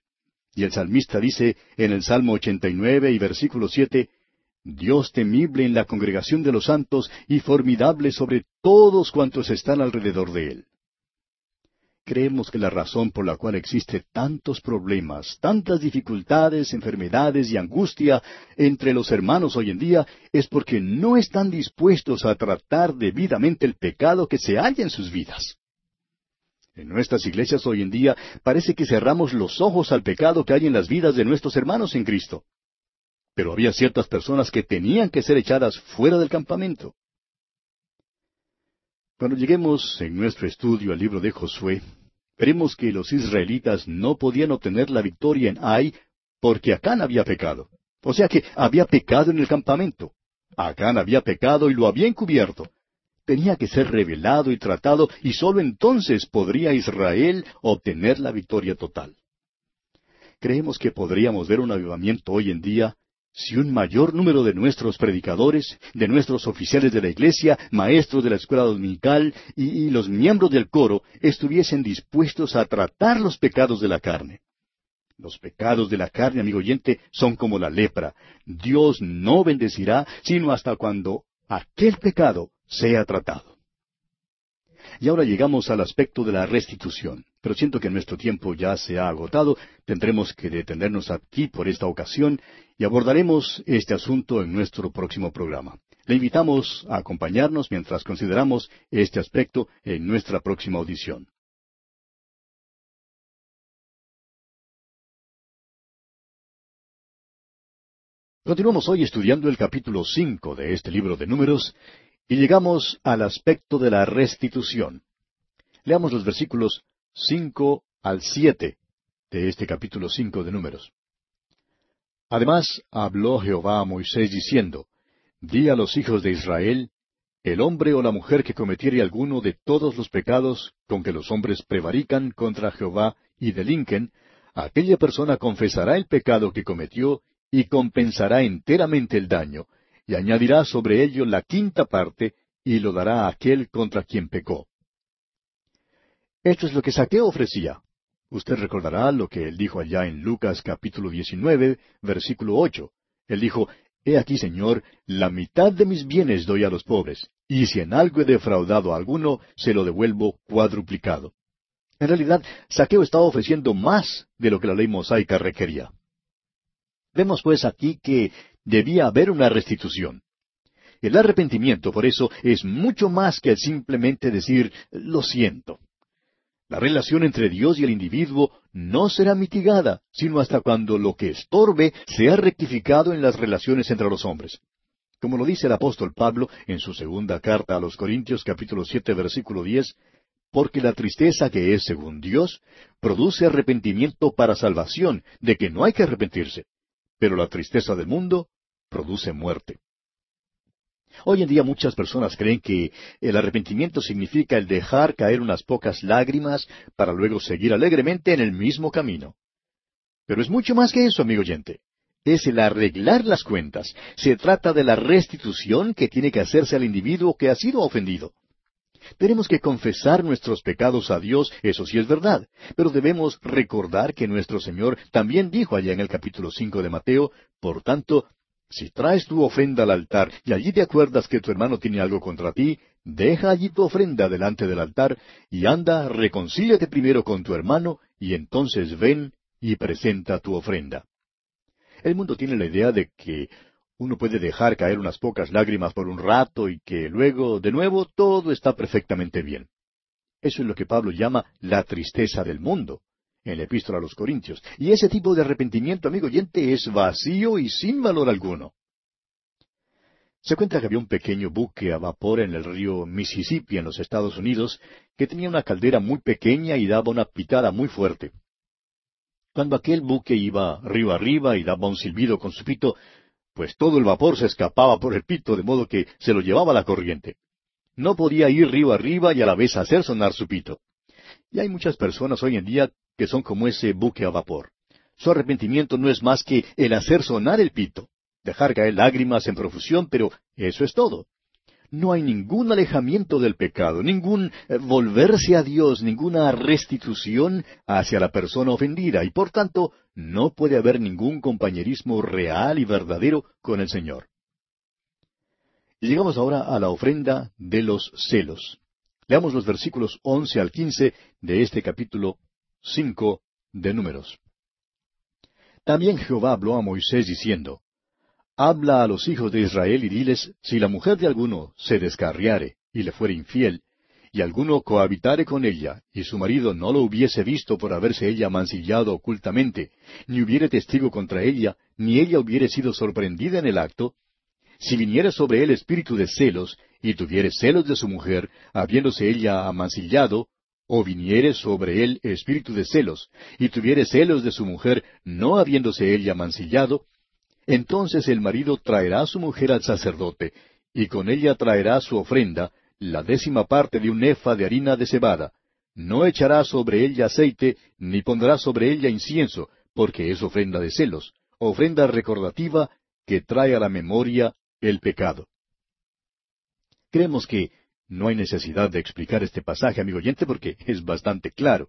Y el salmista dice en el Salmo 89 y versículo 7, Dios temible en la congregación de los santos y formidable sobre todos cuantos están alrededor de él. Creemos que la razón por la cual existe tantos problemas, tantas dificultades, enfermedades y angustia entre los hermanos hoy en día es porque no están dispuestos a tratar debidamente el pecado que se halla en sus vidas. En nuestras iglesias hoy en día parece que cerramos los ojos al pecado que hay en las vidas de nuestros hermanos en Cristo. Pero había ciertas personas que tenían que ser echadas fuera del campamento. Cuando lleguemos en nuestro estudio al libro de Josué, veremos que los israelitas no podían obtener la victoria en Ai porque Acán había pecado. O sea que había pecado en el campamento. Acán había pecado y lo había encubierto. Tenía que ser revelado y tratado y sólo entonces podría Israel obtener la victoria total. Creemos que podríamos ver un avivamiento hoy en día si un mayor número de nuestros predicadores, de nuestros oficiales de la iglesia, maestros de la escuela dominical y, los miembros del coro estuviesen dispuestos a tratar los pecados de la carne. Los pecados de la carne, amigo oyente, son como la lepra. Dios no bendecirá sino hasta cuando aquel pecado sea tratado. Y ahora llegamos al aspecto de la restitución. Pero siento que nuestro tiempo ya se ha agotado. Tendremos que detenernos aquí por esta ocasión y abordaremos este asunto en nuestro próximo programa. Le invitamos a acompañarnos mientras consideramos este aspecto en nuestra próxima audición. Continuamos hoy estudiando el capítulo cinco de este libro de Números y llegamos al aspecto de la restitución. Leamos los versículos cinco al siete de este capítulo cinco de Números. Además habló Jehová a Moisés diciendo, Di a los hijos de Israel, el hombre o la mujer que cometiere alguno de todos los pecados con que los hombres prevarican contra Jehová y delinquen, aquella persona confesará el pecado que cometió y compensará enteramente el daño, y añadirá sobre ello la quinta parte, y lo dará a aquel contra quien pecó. Esto es lo que Saqueo ofrecía. Usted recordará lo que él dijo allá en Lucas capítulo 19, versículo 8. Él dijo, He aquí, Señor, la mitad de mis bienes doy a los pobres, y si en algo he defraudado a alguno, se lo devuelvo cuadruplicado. En realidad, Saqueo estaba ofreciendo más de lo que la ley mosaica requería. Vemos pues aquí que debía haber una restitución. El arrepentimiento, por eso, es mucho más que simplemente decir lo siento. La relación entre Dios y el individuo no será mitigada, sino hasta cuando lo que estorbe sea rectificado en las relaciones entre los hombres. Como lo dice el apóstol Pablo en su segunda carta a los Corintios capítulo siete versículo diez, porque la tristeza que es según Dios produce arrepentimiento para salvación, de que no hay que arrepentirse, pero la tristeza del mundo produce muerte. Hoy en día muchas personas creen que el arrepentimiento significa el dejar caer unas pocas lágrimas para luego seguir alegremente en el mismo camino. Pero es mucho más que eso, amigo oyente. Es el arreglar las cuentas. Se trata de la restitución que tiene que hacerse al individuo que ha sido ofendido. Tenemos que confesar nuestros pecados a Dios, eso sí es verdad, pero debemos recordar que nuestro Señor también dijo allá en el capítulo cinco de Mateo, por tanto, si traes tu ofrenda al altar y allí te acuerdas que tu hermano tiene algo contra ti, deja allí tu ofrenda delante del altar y anda, reconcíliate primero con tu hermano y entonces ven y presenta tu ofrenda. El mundo tiene la idea de que uno puede dejar caer unas pocas lágrimas por un rato y que luego, de nuevo, todo está perfectamente bien. Eso es lo que Pablo llama la tristeza del mundo en la epístola a los Corintios. Y ese tipo de arrepentimiento, amigo oyente, es vacío y sin valor alguno. Se cuenta que había un pequeño buque a vapor en el río Mississippi en los Estados Unidos que tenía una caldera muy pequeña y daba una pitada muy fuerte. Cuando aquel buque iba río arriba y daba un silbido con su pito, pues todo el vapor se escapaba por el pito de modo que se lo llevaba la corriente. No podía ir río arriba y a la vez hacer sonar su pito. Y hay muchas personas hoy en día que son como ese buque a vapor. Su arrepentimiento no es más que el hacer sonar el pito, dejar caer lágrimas en profusión, pero eso es todo. No hay ningún alejamiento del pecado, ningún eh, volverse a Dios, ninguna restitución hacia la persona ofendida, y por tanto no puede haber ningún compañerismo real y verdadero con el Señor. Llegamos ahora a la ofrenda de los celos. Leamos los versículos once al quince de este capítulo cinco de Números. También Jehová habló a Moisés diciendo, Habla a los hijos de Israel y diles, si la mujer de alguno se descarriare y le fuere infiel, y alguno cohabitare con ella, y su marido no lo hubiese visto por haberse ella mancillado ocultamente, ni hubiere testigo contra ella, ni ella hubiere sido sorprendida en el acto, si viniere sobre él espíritu de celos, y tuviere celos de su mujer, habiéndose ella amancillado, o viniere sobre él espíritu de celos, y tuviere celos de su mujer, no habiéndose ella mancillado, entonces el marido traerá a su mujer al sacerdote, y con ella traerá su ofrenda, la décima parte de un efa de harina de cebada. No echará sobre ella aceite, ni pondrá sobre ella incienso, porque es ofrenda de celos, ofrenda recordativa que trae a la memoria el pecado. Creemos que no hay necesidad de explicar este pasaje, amigo oyente, porque es bastante claro.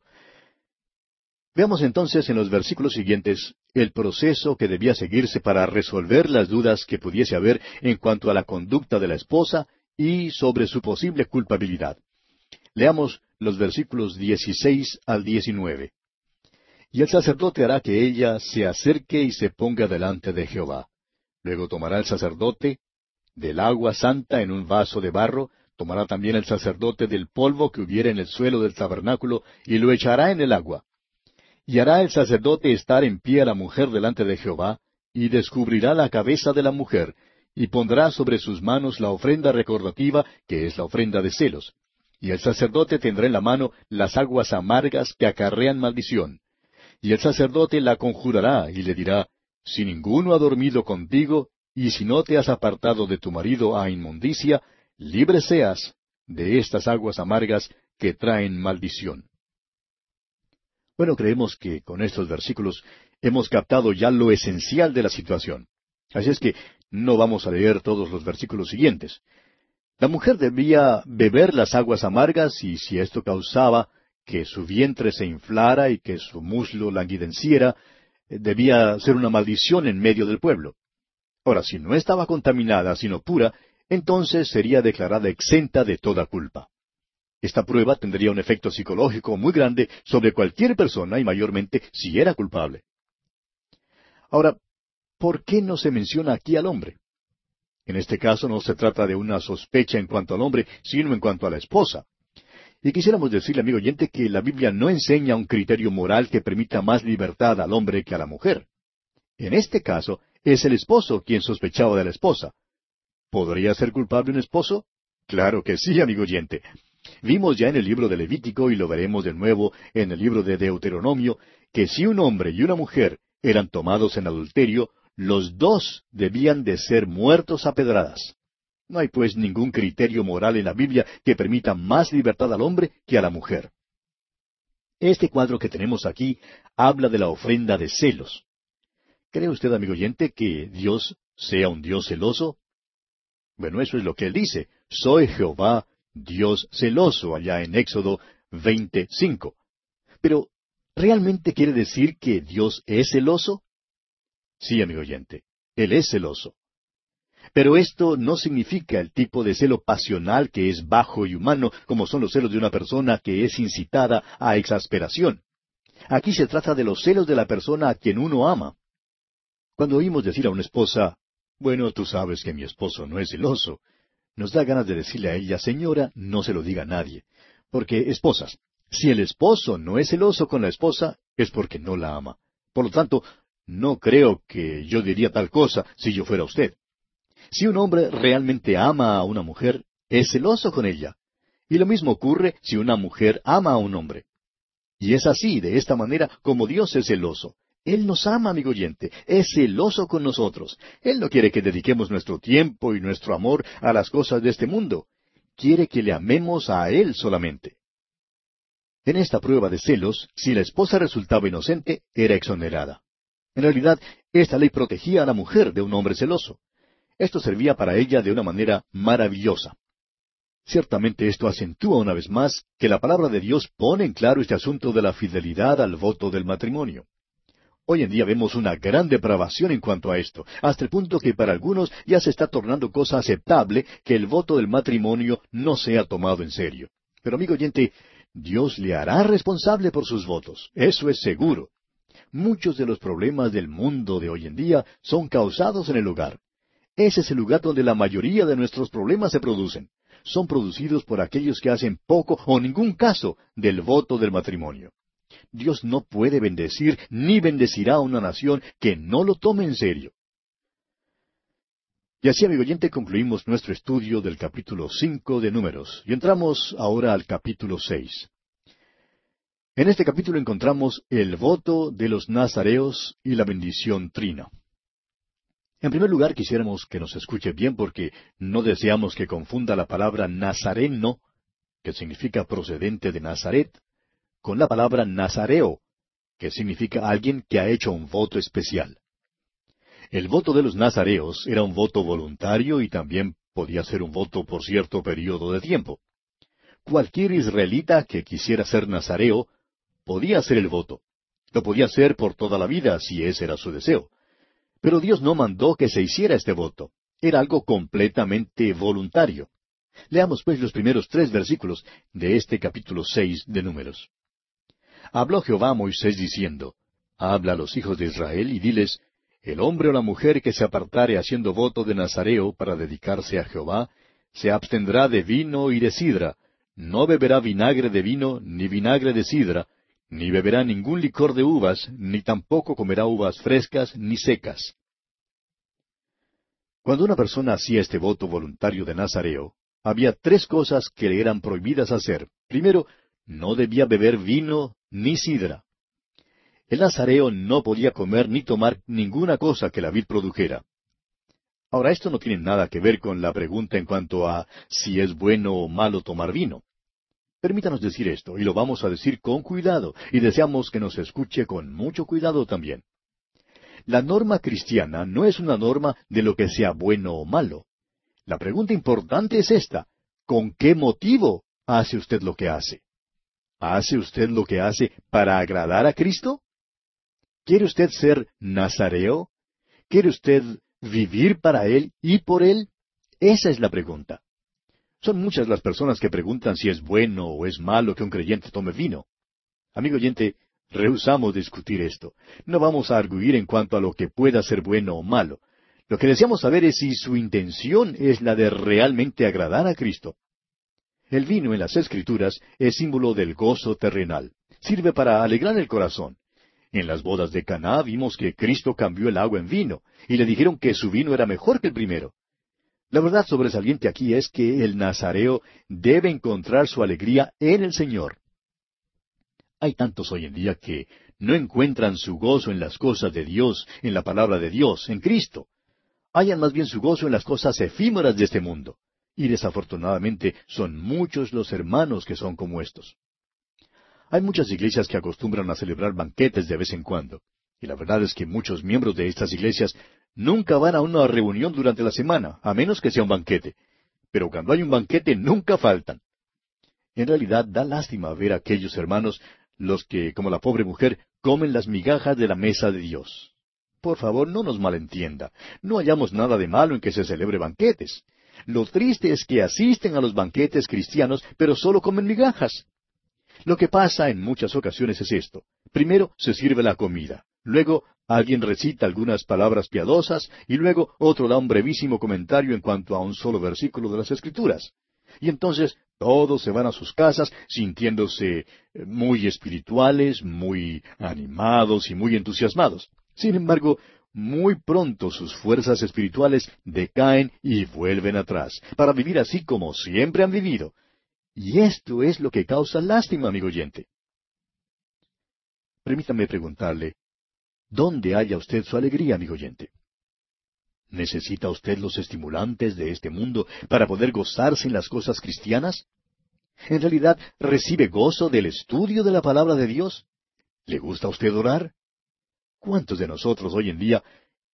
Veamos entonces en los versículos siguientes el proceso que debía seguirse para resolver las dudas que pudiese haber en cuanto a la conducta de la esposa y sobre su posible culpabilidad. Leamos los versículos 16 al 19. Y el sacerdote hará que ella se acerque y se ponga delante de Jehová. Luego tomará el sacerdote del agua santa en un vaso de barro, Tomará también el sacerdote del polvo que hubiera en el suelo del tabernáculo y lo echará en el agua. Y hará el sacerdote estar en pie a la mujer delante de Jehová, y descubrirá la cabeza de la mujer, y pondrá sobre sus manos la ofrenda recordativa, que es la ofrenda de celos. Y el sacerdote tendrá en la mano las aguas amargas que acarrean maldición. Y el sacerdote la conjurará y le dirá, Si ninguno ha dormido contigo, y si no te has apartado de tu marido a inmundicia, libre seas de estas aguas amargas que traen maldición. Bueno, creemos que con estos versículos hemos captado ya lo esencial de la situación. Así es que no vamos a leer todos los versículos siguientes. La mujer debía beber las aguas amargas y si esto causaba que su vientre se inflara y que su muslo languidenciera, debía ser una maldición en medio del pueblo. Ahora, si no estaba contaminada, sino pura, entonces sería declarada exenta de toda culpa. Esta prueba tendría un efecto psicológico muy grande sobre cualquier persona y mayormente si era culpable. Ahora, ¿por qué no se menciona aquí al hombre? En este caso no se trata de una sospecha en cuanto al hombre, sino en cuanto a la esposa. Y quisiéramos decirle, amigo oyente, que la Biblia no enseña un criterio moral que permita más libertad al hombre que a la mujer. En este caso, es el esposo quien sospechaba de la esposa, ¿Podría ser culpable un esposo? Claro que sí, amigo oyente. Vimos ya en el libro de Levítico y lo veremos de nuevo en el libro de Deuteronomio que si un hombre y una mujer eran tomados en adulterio, los dos debían de ser muertos a pedradas. No hay pues ningún criterio moral en la Biblia que permita más libertad al hombre que a la mujer. Este cuadro que tenemos aquí habla de la ofrenda de celos. ¿Cree usted, amigo oyente, que Dios sea un Dios celoso? Bueno, eso es lo que él dice. Soy Jehová, Dios celoso, allá en Éxodo 25. Pero, ¿realmente quiere decir que Dios es celoso? Sí, amigo oyente, Él es celoso. Pero esto no significa el tipo de celo pasional que es bajo y humano, como son los celos de una persona que es incitada a exasperación. Aquí se trata de los celos de la persona a quien uno ama. Cuando oímos decir a una esposa, bueno, tú sabes que mi esposo no es celoso, nos da ganas de decirle a ella, señora, no se lo diga a nadie. Porque, esposas, si el esposo no es celoso con la esposa, es porque no la ama. Por lo tanto, no creo que yo diría tal cosa si yo fuera usted. Si un hombre realmente ama a una mujer, es celoso con ella. Y lo mismo ocurre si una mujer ama a un hombre. Y es así, de esta manera, como Dios es celoso. Él nos ama, amigo oyente, es celoso con nosotros. Él no quiere que dediquemos nuestro tiempo y nuestro amor a las cosas de este mundo. Quiere que le amemos a Él solamente. En esta prueba de celos, si la esposa resultaba inocente, era exonerada. En realidad, esta ley protegía a la mujer de un hombre celoso. Esto servía para ella de una manera maravillosa. Ciertamente esto acentúa una vez más que la palabra de Dios pone en claro este asunto de la fidelidad al voto del matrimonio. Hoy en día vemos una gran depravación en cuanto a esto, hasta el punto que para algunos ya se está tornando cosa aceptable que el voto del matrimonio no sea tomado en serio. Pero amigo oyente, Dios le hará responsable por sus votos, eso es seguro. Muchos de los problemas del mundo de hoy en día son causados en el hogar. Ese es el lugar donde la mayoría de nuestros problemas se producen. Son producidos por aquellos que hacen poco o ningún caso del voto del matrimonio. Dios no puede bendecir ni bendecirá a una nación que no lo tome en serio. Y así, amigo oyente, concluimos nuestro estudio del capítulo cinco de Números, y entramos ahora al capítulo seis. En este capítulo encontramos el voto de los nazareos y la bendición trina. En primer lugar, quisiéramos que nos escuche bien porque no deseamos que confunda la palabra nazareno, que significa procedente de Nazaret, con la palabra nazareo, que significa alguien que ha hecho un voto especial. El voto de los nazareos era un voto voluntario y también podía ser un voto por cierto periodo de tiempo. Cualquier israelita que quisiera ser nazareo podía hacer el voto. Lo podía hacer por toda la vida si ese era su deseo. Pero Dios no mandó que se hiciera este voto. Era algo completamente voluntario. Leamos pues los primeros tres versículos de este capítulo seis de Números. Habló Jehová a Moisés diciendo, Habla a los hijos de Israel y diles, El hombre o la mujer que se apartare haciendo voto de Nazareo para dedicarse a Jehová, se abstendrá de vino y de sidra, no beberá vinagre de vino ni vinagre de sidra, ni beberá ningún licor de uvas, ni tampoco comerá uvas frescas ni secas. Cuando una persona hacía este voto voluntario de Nazareo, había tres cosas que le eran prohibidas hacer. Primero, no debía beber vino ni sidra. El nazareo no podía comer ni tomar ninguna cosa que la vid produjera. Ahora, esto no tiene nada que ver con la pregunta en cuanto a si es bueno o malo tomar vino. Permítanos decir esto, y lo vamos a decir con cuidado, y deseamos que nos escuche con mucho cuidado también. La norma cristiana no es una norma de lo que sea bueno o malo. La pregunta importante es esta, ¿con qué motivo hace usted lo que hace? ¿Hace usted lo que hace para agradar a Cristo? ¿Quiere usted ser nazareo? ¿Quiere usted vivir para Él y por Él? Esa es la pregunta. Son muchas las personas que preguntan si es bueno o es malo que un creyente tome vino. Amigo oyente, rehusamos discutir esto. No vamos a arguir en cuanto a lo que pueda ser bueno o malo. Lo que deseamos saber es si su intención es la de realmente agradar a Cristo. El vino en las Escrituras es símbolo del gozo terrenal. Sirve para alegrar el corazón. En las bodas de Caná vimos que Cristo cambió el agua en vino, y le dijeron que su vino era mejor que el primero. La verdad sobresaliente aquí es que el nazareo debe encontrar su alegría en el Señor. Hay tantos hoy en día que no encuentran su gozo en las cosas de Dios, en la palabra de Dios, en Cristo. Hayan más bien su gozo en las cosas efímeras de este mundo. Y desafortunadamente son muchos los hermanos que son como estos. Hay muchas iglesias que acostumbran a celebrar banquetes de vez en cuando. Y la verdad es que muchos miembros de estas iglesias nunca van a una reunión durante la semana, a menos que sea un banquete. Pero cuando hay un banquete nunca faltan. En realidad da lástima ver a aquellos hermanos, los que, como la pobre mujer, comen las migajas de la mesa de Dios. Por favor, no nos malentienda. No hallamos nada de malo en que se celebre banquetes. Lo triste es que asisten a los banquetes cristianos, pero solo comen migajas. Lo que pasa en muchas ocasiones es esto. Primero se sirve la comida. Luego alguien recita algunas palabras piadosas y luego otro da un brevísimo comentario en cuanto a un solo versículo de las Escrituras. Y entonces todos se van a sus casas sintiéndose eh, muy espirituales, muy animados y muy entusiasmados. Sin embargo, muy pronto sus fuerzas espirituales decaen y vuelven atrás, para vivir así como siempre han vivido. Y esto es lo que causa lástima, amigo oyente. Permítame preguntarle, ¿Dónde halla usted su alegría, amigo oyente? ¿Necesita usted los estimulantes de este mundo para poder gozarse en las cosas cristianas? ¿En realidad recibe gozo del estudio de la palabra de Dios? ¿Le gusta a usted orar? ¿Cuántos de nosotros hoy en día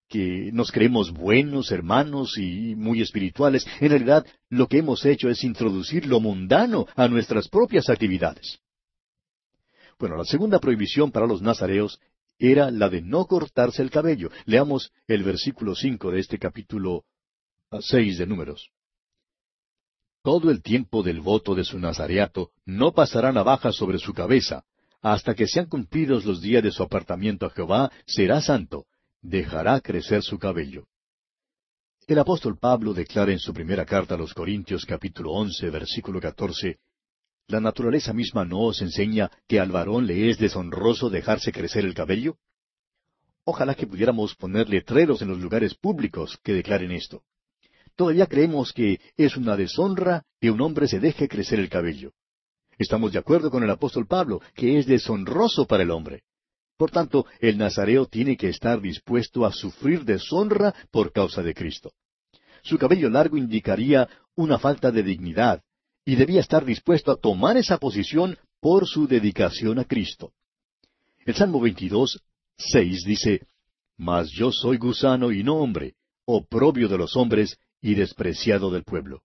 que nos creemos buenos hermanos y muy espirituales, en realidad lo que hemos hecho es introducir lo mundano a nuestras propias actividades? Bueno, la segunda prohibición para los nazareos era la de no cortarse el cabello. Leamos el versículo cinco de este capítulo seis de Números. Todo el tiempo del voto de su nazareato no pasará navaja sobre su cabeza, hasta que sean cumplidos los días de su apartamiento a Jehová, será santo, dejará crecer su cabello. El apóstol Pablo declara en su primera carta a los Corintios capítulo once versículo catorce ¿La naturaleza misma no os enseña que al varón le es deshonroso dejarse crecer el cabello? Ojalá que pudiéramos poner letreros en los lugares públicos que declaren esto. Todavía creemos que es una deshonra que un hombre se deje crecer el cabello. Estamos de acuerdo con el apóstol Pablo, que es deshonroso para el hombre. Por tanto, el nazareo tiene que estar dispuesto a sufrir deshonra por causa de Cristo. Su cabello largo indicaría una falta de dignidad, y debía estar dispuesto a tomar esa posición por su dedicación a Cristo. El Salmo 22, 6 dice, Mas yo soy gusano y no hombre, oprobio de los hombres y despreciado del pueblo.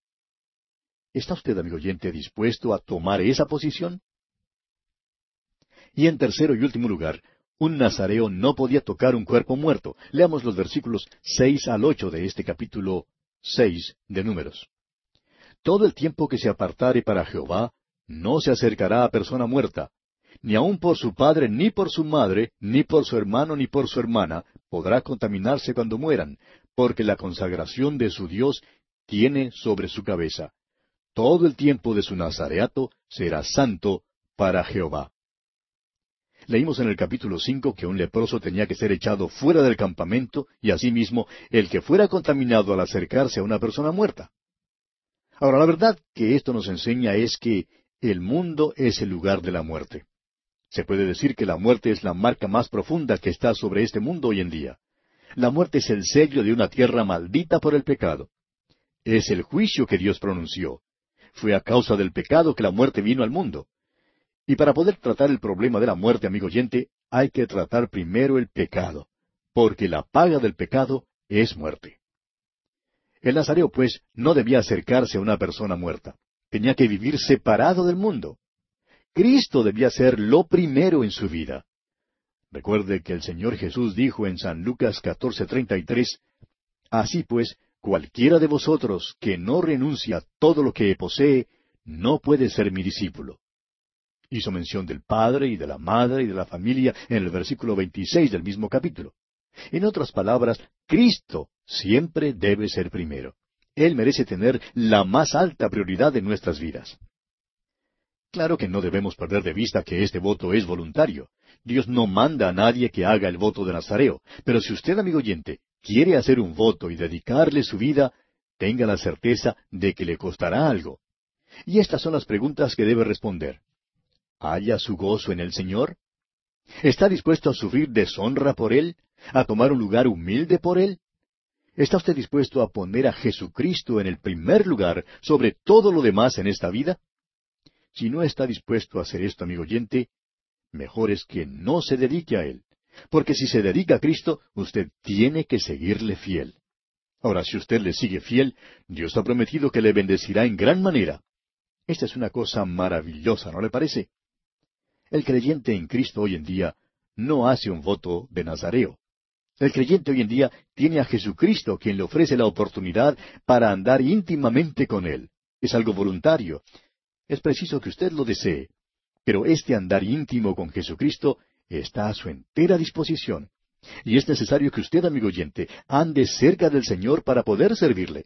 ¿Está usted, amigo oyente, dispuesto a tomar esa posición? Y en tercero y último lugar, un nazareo no podía tocar un cuerpo muerto. Leamos los versículos seis al ocho de este capítulo seis de Números. Todo el tiempo que se apartare para Jehová, no se acercará a persona muerta, ni aun por su padre, ni por su madre, ni por su hermano, ni por su hermana, podrá contaminarse cuando mueran, porque la consagración de su Dios tiene sobre su cabeza. Todo el tiempo de su nazareato será santo para Jehová. Leímos en el capítulo cinco que un leproso tenía que ser echado fuera del campamento y asimismo el que fuera contaminado al acercarse a una persona muerta. Ahora, la verdad que esto nos enseña es que el mundo es el lugar de la muerte. Se puede decir que la muerte es la marca más profunda que está sobre este mundo hoy en día. La muerte es el sello de una tierra maldita por el pecado. Es el juicio que Dios pronunció. Fue a causa del pecado que la muerte vino al mundo. Y para poder tratar el problema de la muerte, amigo oyente, hay que tratar primero el pecado, porque la paga del pecado es muerte. El Nazareo, pues, no debía acercarse a una persona muerta. Tenía que vivir separado del mundo. Cristo debía ser lo primero en su vida. Recuerde que el Señor Jesús dijo en San Lucas 14:33, Así pues, cualquiera de vosotros que no renuncia a todo lo que posee, no puede ser mi discípulo. Hizo mención del padre y de la madre y de la familia en el versículo 26 del mismo capítulo. En otras palabras, Cristo siempre debe ser primero. Él merece tener la más alta prioridad en nuestras vidas. Claro que no debemos perder de vista que este voto es voluntario. Dios no manda a nadie que haga el voto de Nazareo, pero si usted, amigo oyente, quiere hacer un voto y dedicarle su vida, tenga la certeza de que le costará algo. Y estas son las preguntas que debe responder. ¿Haya su gozo en el Señor? ¿Está dispuesto a sufrir deshonra por Él? ¿A tomar un lugar humilde por Él? ¿Está usted dispuesto a poner a Jesucristo en el primer lugar sobre todo lo demás en esta vida? Si no está dispuesto a hacer esto, amigo oyente, mejor es que no se dedique a Él. Porque si se dedica a Cristo, usted tiene que seguirle fiel. Ahora, si usted le sigue fiel, Dios ha prometido que le bendecirá en gran manera. Esta es una cosa maravillosa, ¿no le parece? El creyente en Cristo hoy en día no hace un voto de Nazareo. El creyente hoy en día tiene a Jesucristo quien le ofrece la oportunidad para andar íntimamente con Él. Es algo voluntario. Es preciso que usted lo desee. Pero este andar íntimo con Jesucristo está a su entera disposición. Y es necesario que usted, amigo oyente, ande cerca del Señor para poder servirle.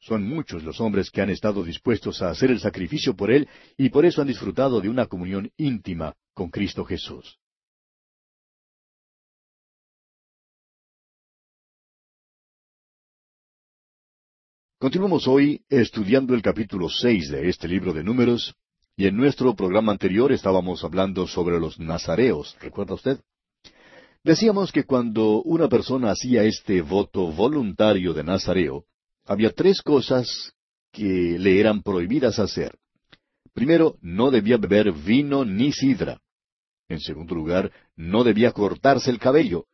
Son muchos los hombres que han estado dispuestos a hacer el sacrificio por Él y por eso han disfrutado de una comunión íntima con Cristo Jesús. Continuamos hoy estudiando el capítulo seis de este libro de Números, y en nuestro programa anterior estábamos hablando sobre los nazareos, ¿recuerda usted? Decíamos que cuando una persona hacía este voto voluntario de nazareo, había tres cosas que le eran prohibidas hacer. Primero, no debía beber vino ni sidra. En segundo lugar, no debía cortarse el cabello.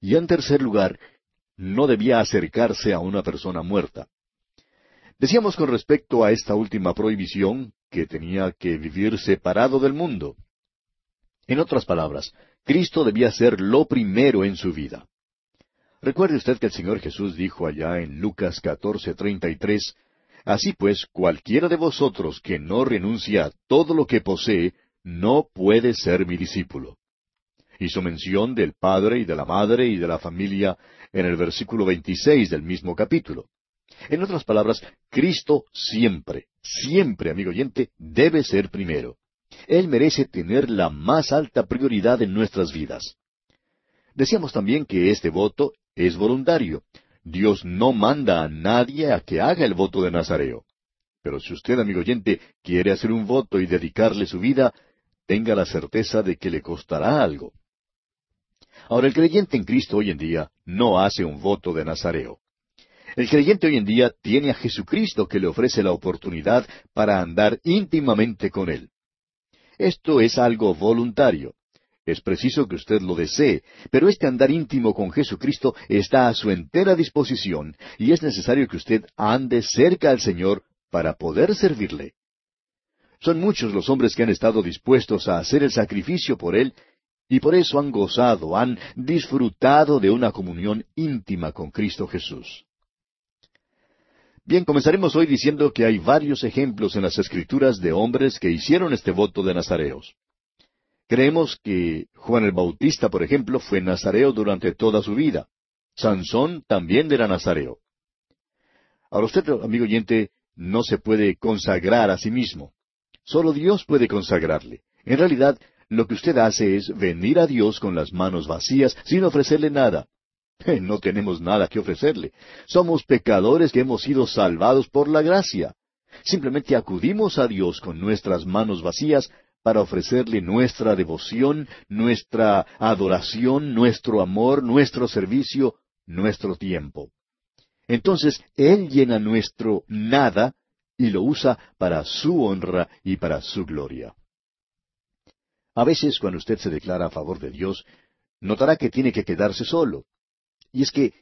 Y en tercer lugar, no debía acercarse a una persona muerta. Decíamos con respecto a esta última prohibición que tenía que vivir separado del mundo. En otras palabras, Cristo debía ser lo primero en su vida. Recuerde usted que el Señor Jesús dijo allá en Lucas 14:33, Así pues, cualquiera de vosotros que no renuncia a todo lo que posee, no puede ser mi discípulo. Hizo mención del padre y de la madre y de la familia en el versículo 26 del mismo capítulo. En otras palabras, Cristo siempre, siempre, amigo oyente, debe ser primero. Él merece tener la más alta prioridad en nuestras vidas. Decíamos también que este voto es voluntario. Dios no manda a nadie a que haga el voto de Nazareo. Pero si usted, amigo oyente, quiere hacer un voto y dedicarle su vida, tenga la certeza de que le costará algo. Ahora, el creyente en Cristo hoy en día no hace un voto de Nazareo. El creyente hoy en día tiene a Jesucristo que le ofrece la oportunidad para andar íntimamente con Él. Esto es algo voluntario. Es preciso que usted lo desee, pero este andar íntimo con Jesucristo está a su entera disposición y es necesario que usted ande cerca al Señor para poder servirle. Son muchos los hombres que han estado dispuestos a hacer el sacrificio por Él y por eso han gozado, han disfrutado de una comunión íntima con Cristo Jesús. Bien, comenzaremos hoy diciendo que hay varios ejemplos en las Escrituras de hombres que hicieron este voto de nazareos. Creemos que Juan el Bautista, por ejemplo, fue nazareo durante toda su vida. Sansón también era nazareo. Ahora usted, amigo oyente, no se puede consagrar a sí mismo. Solo Dios puede consagrarle. En realidad, lo que usted hace es venir a Dios con las manos vacías sin ofrecerle nada. No tenemos nada que ofrecerle. Somos pecadores que hemos sido salvados por la gracia. Simplemente acudimos a Dios con nuestras manos vacías para ofrecerle nuestra devoción, nuestra adoración, nuestro amor, nuestro servicio, nuestro tiempo. Entonces Él llena nuestro nada y lo usa para su honra y para su gloria. A veces cuando usted se declara a favor de Dios, notará que tiene que quedarse solo. Y es que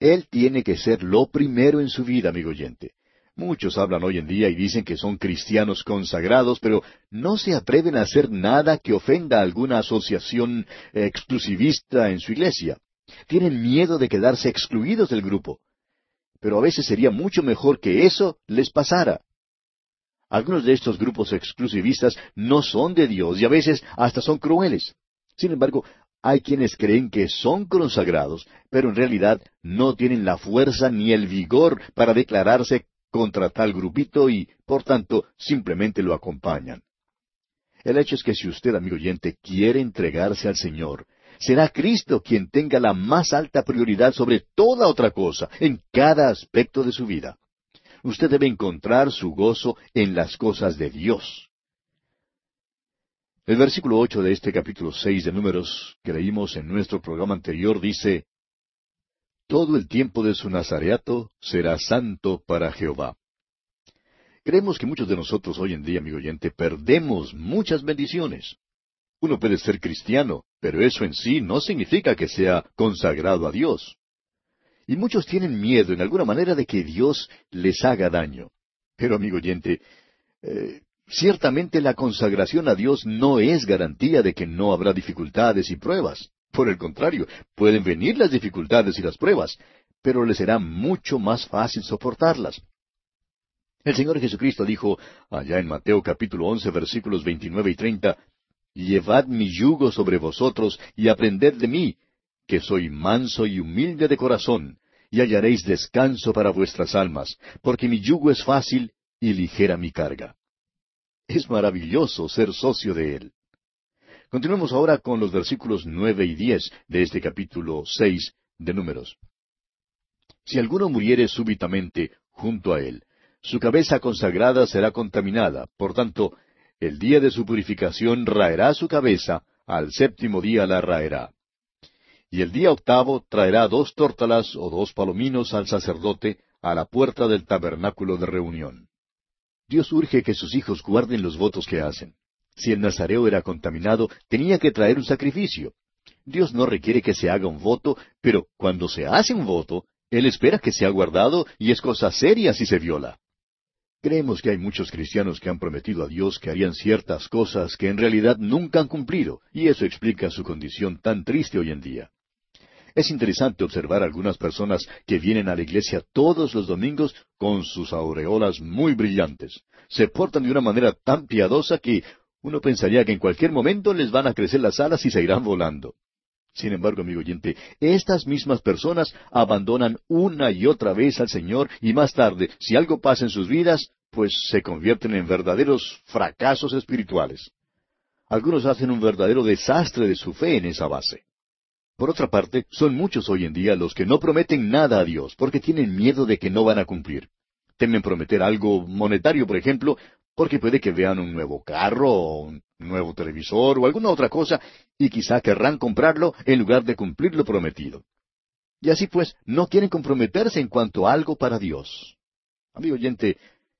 Él tiene que ser lo primero en su vida, amigo oyente. Muchos hablan hoy en día y dicen que son cristianos consagrados, pero no se atreven a hacer nada que ofenda a alguna asociación exclusivista en su iglesia. Tienen miedo de quedarse excluidos del grupo. Pero a veces sería mucho mejor que eso les pasara. Algunos de estos grupos exclusivistas no son de Dios y a veces hasta son crueles. Sin embargo, hay quienes creen que son consagrados, pero en realidad no tienen la fuerza ni el vigor para declararse contra tal grupito y, por tanto, simplemente lo acompañan. El hecho es que si usted, amigo oyente, quiere entregarse al Señor, será Cristo quien tenga la más alta prioridad sobre toda otra cosa, en cada aspecto de su vida. Usted debe encontrar su gozo en las cosas de Dios. El versículo ocho de este capítulo seis de Números que leímos en nuestro programa anterior dice Todo el tiempo de su nazareato será santo para Jehová. Creemos que muchos de nosotros hoy en día, amigo oyente, perdemos muchas bendiciones. Uno puede ser cristiano, pero eso en sí no significa que sea consagrado a Dios. Y muchos tienen miedo en alguna manera de que Dios les haga daño. Pero, amigo oyente, eh, ciertamente la consagración a Dios no es garantía de que no habrá dificultades y pruebas. Por el contrario, pueden venir las dificultades y las pruebas, pero les será mucho más fácil soportarlas. El Señor Jesucristo dijo allá en Mateo capítulo once versículos veintinueve y treinta Llevad mi yugo sobre vosotros y aprended de mí, que soy manso y humilde de corazón, y hallaréis descanso para vuestras almas, porque mi yugo es fácil y ligera mi carga. Es maravilloso ser socio de Él. Continuemos ahora con los versículos nueve y diez de este capítulo seis de Números. Si alguno muriere súbitamente junto a él, su cabeza consagrada será contaminada, por tanto, el día de su purificación raerá su cabeza, al séptimo día la raerá. Y el día octavo traerá dos tórtalas o dos palominos al sacerdote a la puerta del tabernáculo de reunión. Dios urge que sus hijos guarden los votos que hacen. Si el nazareo era contaminado, tenía que traer un sacrificio. Dios no requiere que se haga un voto, pero cuando se hace un voto, Él espera que sea guardado y es cosa seria si se viola. Creemos que hay muchos cristianos que han prometido a Dios que harían ciertas cosas que en realidad nunca han cumplido, y eso explica su condición tan triste hoy en día. Es interesante observar algunas personas que vienen a la iglesia todos los domingos con sus aureolas muy brillantes. Se portan de una manera tan piadosa que uno pensaría que en cualquier momento les van a crecer las alas y se irán volando. Sin embargo, amigo oyente, estas mismas personas abandonan una y otra vez al Señor y más tarde, si algo pasa en sus vidas, pues se convierten en verdaderos fracasos espirituales. Algunos hacen un verdadero desastre de su fe en esa base. Por otra parte, son muchos hoy en día los que no prometen nada a Dios porque tienen miedo de que no van a cumplir. Temen prometer algo monetario, por ejemplo, porque puede que vean un nuevo carro o un nuevo televisor o alguna otra cosa y quizá querrán comprarlo en lugar de cumplir lo prometido. Y así pues, no quieren comprometerse en cuanto a algo para Dios. Amigo oyente,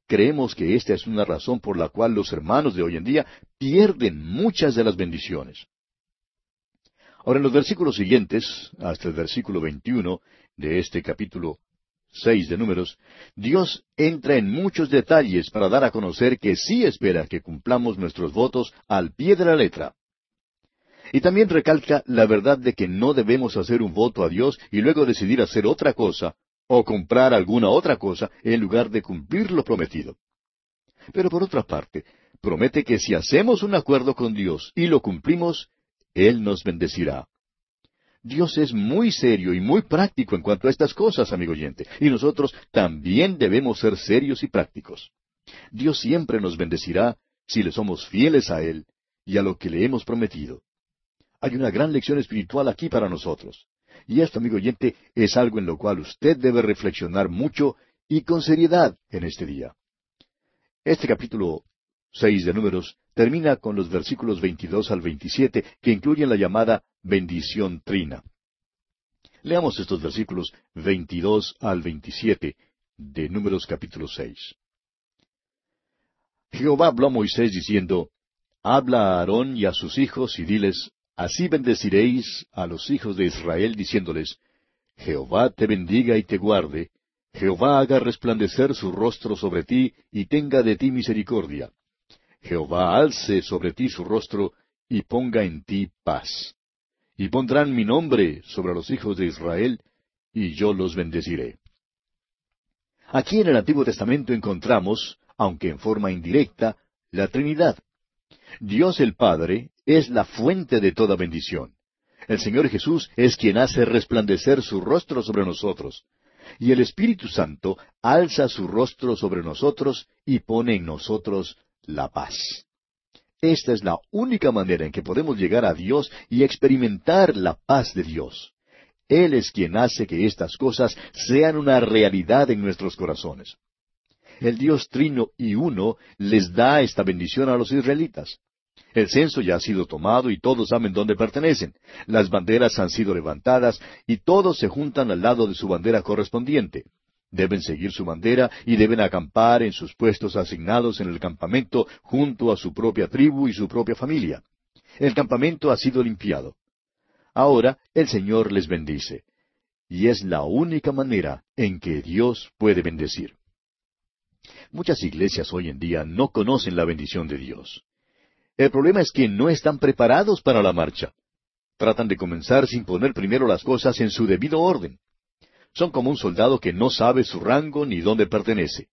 creemos que esta es una razón por la cual los hermanos de hoy en día pierden muchas de las bendiciones. Ahora, en los versículos siguientes, hasta el versículo 21 de este capítulo seis de números, Dios entra en muchos detalles para dar a conocer que sí espera que cumplamos nuestros votos al pie de la letra. Y también recalca la verdad de que no debemos hacer un voto a Dios y luego decidir hacer otra cosa, o comprar alguna otra cosa, en lugar de cumplir lo prometido. Pero por otra parte, promete que si hacemos un acuerdo con Dios y lo cumplimos, Él nos bendecirá. Dios es muy serio y muy práctico en cuanto a estas cosas, amigo oyente, y nosotros también debemos ser serios y prácticos. Dios siempre nos bendecirá si le somos fieles a Él y a lo que le hemos prometido. Hay una gran lección espiritual aquí para nosotros. Y esto, amigo oyente, es algo en lo cual usted debe reflexionar mucho y con seriedad en este día. Este capítulo seis de Números termina con los versículos 22 al 27 que incluyen la llamada bendición trina. Leamos estos versículos 22 al 27 de Números capítulo 6. Jehová habló a Moisés diciendo, Habla a Aarón y a sus hijos y diles, Así bendeciréis a los hijos de Israel diciéndoles, Jehová te bendiga y te guarde, Jehová haga resplandecer su rostro sobre ti y tenga de ti misericordia. Jehová alce sobre ti su rostro y ponga en ti paz. Y pondrán mi nombre sobre los hijos de Israel, y yo los bendeciré. Aquí en el Antiguo Testamento encontramos, aunque en forma indirecta, la Trinidad. Dios el Padre es la fuente de toda bendición. El Señor Jesús es quien hace resplandecer su rostro sobre nosotros. Y el Espíritu Santo alza su rostro sobre nosotros y pone en nosotros la paz. Esta es la única manera en que podemos llegar a Dios y experimentar la paz de Dios. Él es quien hace que estas cosas sean una realidad en nuestros corazones. El Dios trino y uno les da esta bendición a los israelitas. El censo ya ha sido tomado y todos saben dónde pertenecen. Las banderas han sido levantadas y todos se juntan al lado de su bandera correspondiente. Deben seguir su bandera y deben acampar en sus puestos asignados en el campamento junto a su propia tribu y su propia familia. El campamento ha sido limpiado. Ahora el Señor les bendice. Y es la única manera en que Dios puede bendecir. Muchas iglesias hoy en día no conocen la bendición de Dios. El problema es que no están preparados para la marcha. Tratan de comenzar sin poner primero las cosas en su debido orden. Son como un soldado que no sabe su rango ni dónde pertenece.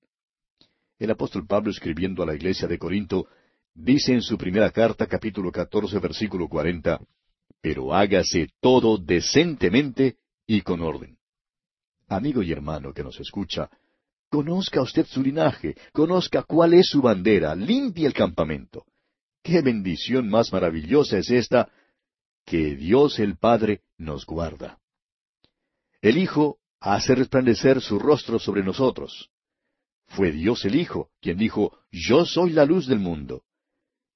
El apóstol Pablo escribiendo a la iglesia de Corinto dice en su primera carta capítulo 14 versículo 40, pero hágase todo decentemente y con orden. Amigo y hermano que nos escucha, conozca usted su linaje, conozca cuál es su bandera, limpie el campamento. Qué bendición más maravillosa es esta, que Dios el Padre nos guarda. El Hijo hace resplandecer su rostro sobre nosotros. Fue Dios el Hijo quien dijo, Yo soy la luz del mundo.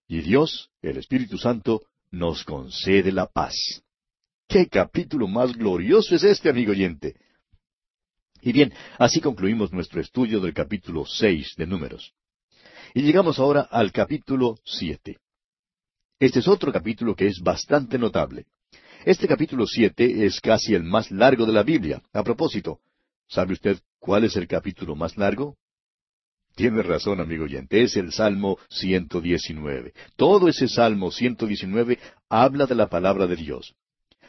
Y Dios, el Espíritu Santo, nos concede la paz. ¿Qué capítulo más glorioso es este, amigo oyente? Y bien, así concluimos nuestro estudio del capítulo seis de Números. Y llegamos ahora al capítulo siete. Este es otro capítulo que es bastante notable. Este capítulo siete es casi el más largo de la Biblia. A propósito, ¿sabe usted cuál es el capítulo más largo? Tiene razón, amigo oyente, es el Salmo 119. Todo ese Salmo 119 habla de la palabra de Dios.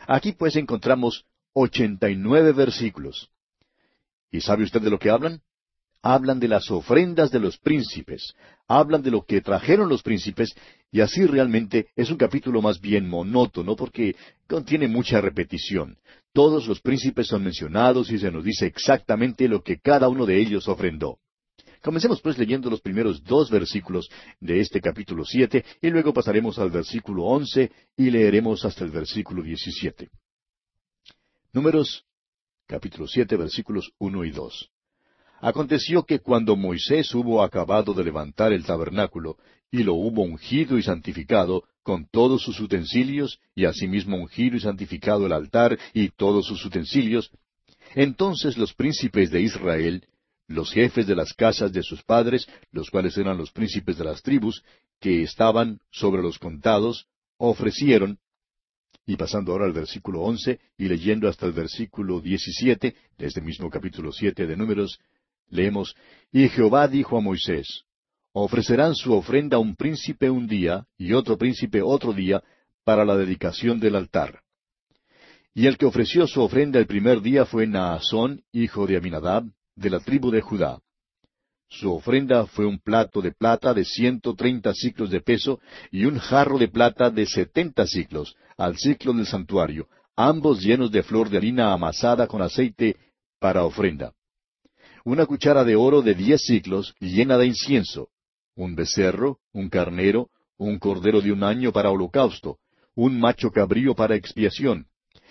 Aquí pues encontramos ochenta y nueve versículos. ¿Y sabe usted de lo que hablan? hablan de las ofrendas de los príncipes, hablan de lo que trajeron los príncipes, y así realmente es un capítulo más bien monótono porque contiene mucha repetición. Todos los príncipes son mencionados y se nos dice exactamente lo que cada uno de ellos ofrendó. Comencemos pues leyendo los primeros dos versículos de este capítulo siete y luego pasaremos al versículo once y leeremos hasta el versículo diecisiete. Números capítulo siete versículos uno y dos. Aconteció que cuando Moisés hubo acabado de levantar el tabernáculo, y lo hubo ungido y santificado, con todos sus utensilios, y asimismo ungido y santificado el altar y todos sus utensilios, entonces los príncipes de Israel, los jefes de las casas de sus padres, los cuales eran los príncipes de las tribus, que estaban sobre los contados, ofrecieron, y pasando ahora al versículo once y leyendo hasta el versículo diecisiete de este mismo capítulo siete de Números, Leemos, Y Jehová dijo a Moisés, Ofrecerán su ofrenda un príncipe un día y otro príncipe otro día para la dedicación del altar. Y el que ofreció su ofrenda el primer día fue Naasón, hijo de Aminadab, de la tribu de Judá. Su ofrenda fue un plato de plata de ciento treinta ciclos de peso y un jarro de plata de setenta ciclos, al ciclo del santuario, ambos llenos de flor de harina amasada con aceite para ofrenda una cuchara de oro de diez ciclos llena de incienso, un becerro, un carnero, un cordero de un año para holocausto, un macho cabrío para expiación,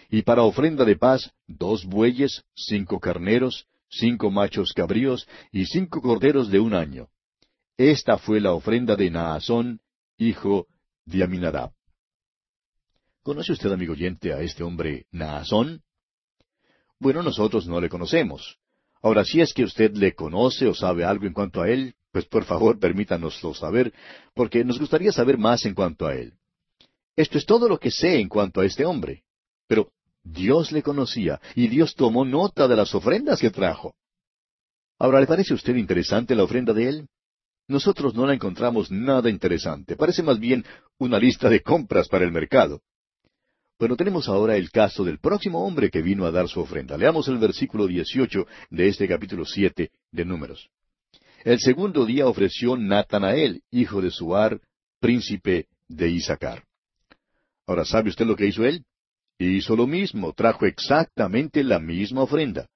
y para ofrenda de paz dos bueyes, cinco carneros, cinco machos cabríos y cinco corderos de un año. Esta fue la ofrenda de Naasón, hijo de Aminadab. ¿Conoce usted, amigo oyente, a este hombre Naasón? Bueno, nosotros no le conocemos. Ahora, si es que usted le conoce o sabe algo en cuanto a él, pues por favor permítanoslo saber, porque nos gustaría saber más en cuanto a él. Esto es todo lo que sé en cuanto a este hombre. Pero Dios le conocía y Dios tomó nota de las ofrendas que trajo. Ahora, ¿le parece a usted interesante la ofrenda de él? Nosotros no la encontramos nada interesante. Parece más bien una lista de compras para el mercado. Bueno, tenemos ahora el caso del próximo hombre que vino a dar su ofrenda. Leamos el versículo 18 de este capítulo 7 de Números. El segundo día ofreció Natanael, hijo de Suar, príncipe de Isaacar. Ahora, ¿sabe usted lo que hizo él? Hizo lo mismo, trajo exactamente la misma ofrenda.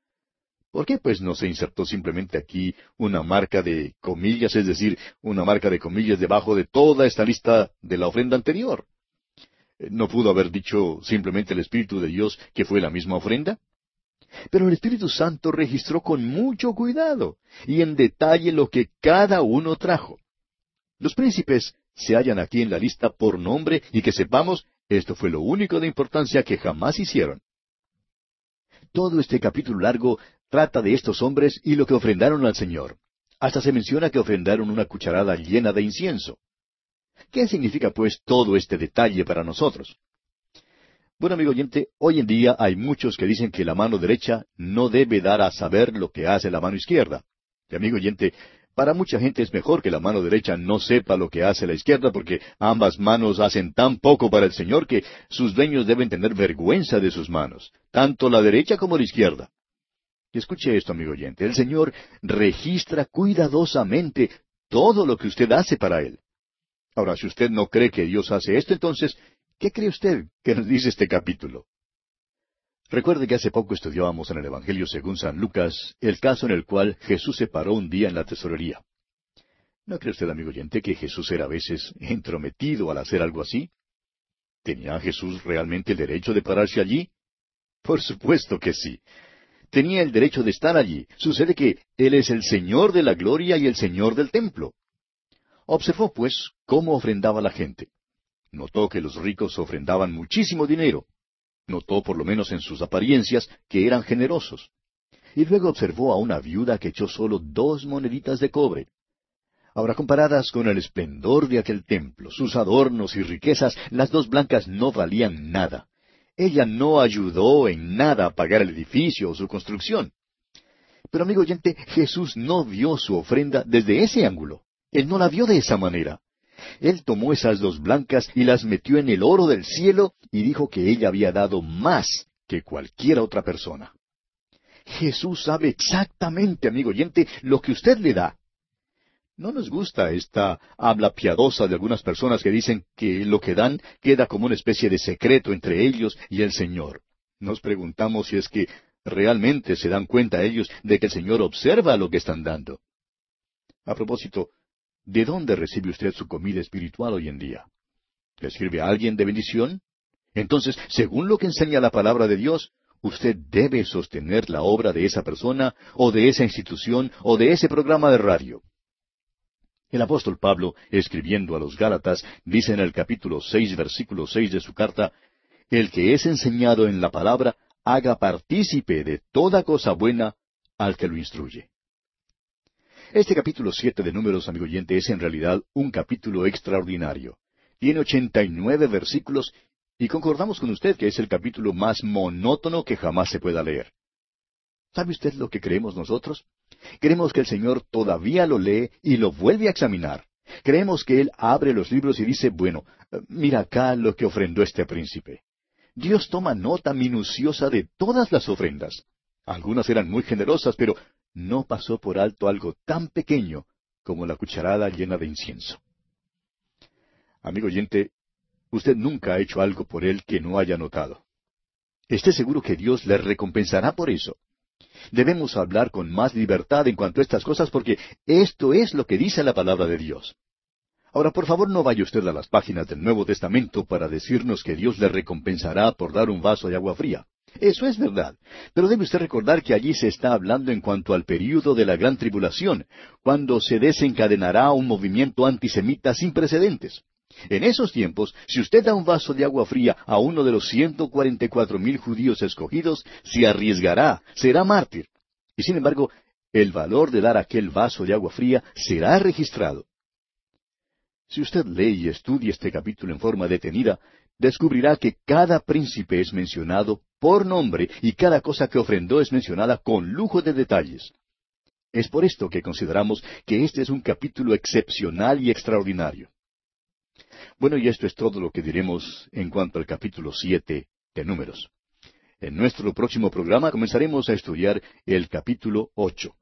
¿Por qué pues no se insertó simplemente aquí una marca de comillas, es decir, una marca de comillas debajo de toda esta lista de la ofrenda anterior? ¿No pudo haber dicho simplemente el Espíritu de Dios que fue la misma ofrenda? Pero el Espíritu Santo registró con mucho cuidado y en detalle lo que cada uno trajo. Los príncipes se hallan aquí en la lista por nombre y que sepamos, esto fue lo único de importancia que jamás hicieron. Todo este capítulo largo trata de estos hombres y lo que ofrendaron al Señor. Hasta se menciona que ofrendaron una cucharada llena de incienso. ¿Qué significa pues todo este detalle para nosotros? Bueno, amigo oyente, hoy en día hay muchos que dicen que la mano derecha no debe dar a saber lo que hace la mano izquierda. Y amigo oyente, para mucha gente es mejor que la mano derecha no sepa lo que hace la izquierda porque ambas manos hacen tan poco para el Señor que sus dueños deben tener vergüenza de sus manos, tanto la derecha como la izquierda. Y escuche esto, amigo oyente, el Señor registra cuidadosamente todo lo que usted hace para Él. Ahora, si usted no cree que Dios hace esto, entonces, ¿qué cree usted que nos dice este capítulo? Recuerde que hace poco estudiábamos en el Evangelio según San Lucas el caso en el cual Jesús se paró un día en la tesorería. ¿No cree usted, amigo oyente, que Jesús era a veces entrometido al hacer algo así? ¿Tenía Jesús realmente el derecho de pararse allí? Por supuesto que sí. Tenía el derecho de estar allí. Sucede que Él es el Señor de la gloria y el Señor del templo. Observó, pues, cómo ofrendaba la gente. Notó que los ricos ofrendaban muchísimo dinero. Notó, por lo menos en sus apariencias, que eran generosos. Y luego observó a una viuda que echó solo dos moneditas de cobre. Ahora, comparadas con el esplendor de aquel templo, sus adornos y riquezas, las dos blancas no valían nada. Ella no ayudó en nada a pagar el edificio o su construcción. Pero amigo oyente, Jesús no vio su ofrenda desde ese ángulo. Él no la vio de esa manera. Él tomó esas dos blancas y las metió en el oro del cielo y dijo que ella había dado más que cualquier otra persona. Jesús sabe exactamente, amigo oyente, lo que usted le da. No nos gusta esta habla piadosa de algunas personas que dicen que lo que dan queda como una especie de secreto entre ellos y el Señor. Nos preguntamos si es que realmente se dan cuenta ellos de que el Señor observa lo que están dando. A propósito, ¿De dónde recibe usted su comida espiritual hoy en día? ¿Le sirve a alguien de bendición? Entonces, según lo que enseña la palabra de Dios, usted debe sostener la obra de esa persona, o de esa institución, o de ese programa de radio. El apóstol Pablo, escribiendo a los Gálatas, dice en el capítulo seis, versículo seis de su carta, El que es enseñado en la palabra, haga partícipe de toda cosa buena al que lo instruye. Este capítulo siete de Números, amigo oyente, es en realidad un capítulo extraordinario. Tiene ochenta y nueve versículos y concordamos con usted que es el capítulo más monótono que jamás se pueda leer. ¿Sabe usted lo que creemos nosotros? Creemos que el Señor todavía lo lee y lo vuelve a examinar. Creemos que Él abre los libros y dice, bueno, mira acá lo que ofrendó este príncipe. Dios toma nota minuciosa de todas las ofrendas. Algunas eran muy generosas, pero no pasó por alto algo tan pequeño como la cucharada llena de incienso. Amigo oyente, usted nunca ha hecho algo por él que no haya notado. Esté seguro que Dios le recompensará por eso. Debemos hablar con más libertad en cuanto a estas cosas porque esto es lo que dice la palabra de Dios. Ahora, por favor, no vaya usted a las páginas del Nuevo Testamento para decirnos que Dios le recompensará por dar un vaso de agua fría. Eso es verdad. Pero debe usted recordar que allí se está hablando en cuanto al período de la gran tribulación, cuando se desencadenará un movimiento antisemita sin precedentes. En esos tiempos, si usted da un vaso de agua fría a uno de los ciento cuarenta y cuatro mil judíos escogidos, se arriesgará, será mártir. Y sin embargo, el valor de dar aquel vaso de agua fría será registrado. Si usted lee y estudia este capítulo en forma detenida, descubrirá que cada príncipe es mencionado por nombre y cada cosa que ofrendó es mencionada con lujo de detalles. Es por esto que consideramos que este es un capítulo excepcional y extraordinario. Bueno, y esto es todo lo que diremos en cuanto al capítulo siete de Números. En nuestro próximo programa comenzaremos a estudiar el capítulo ocho.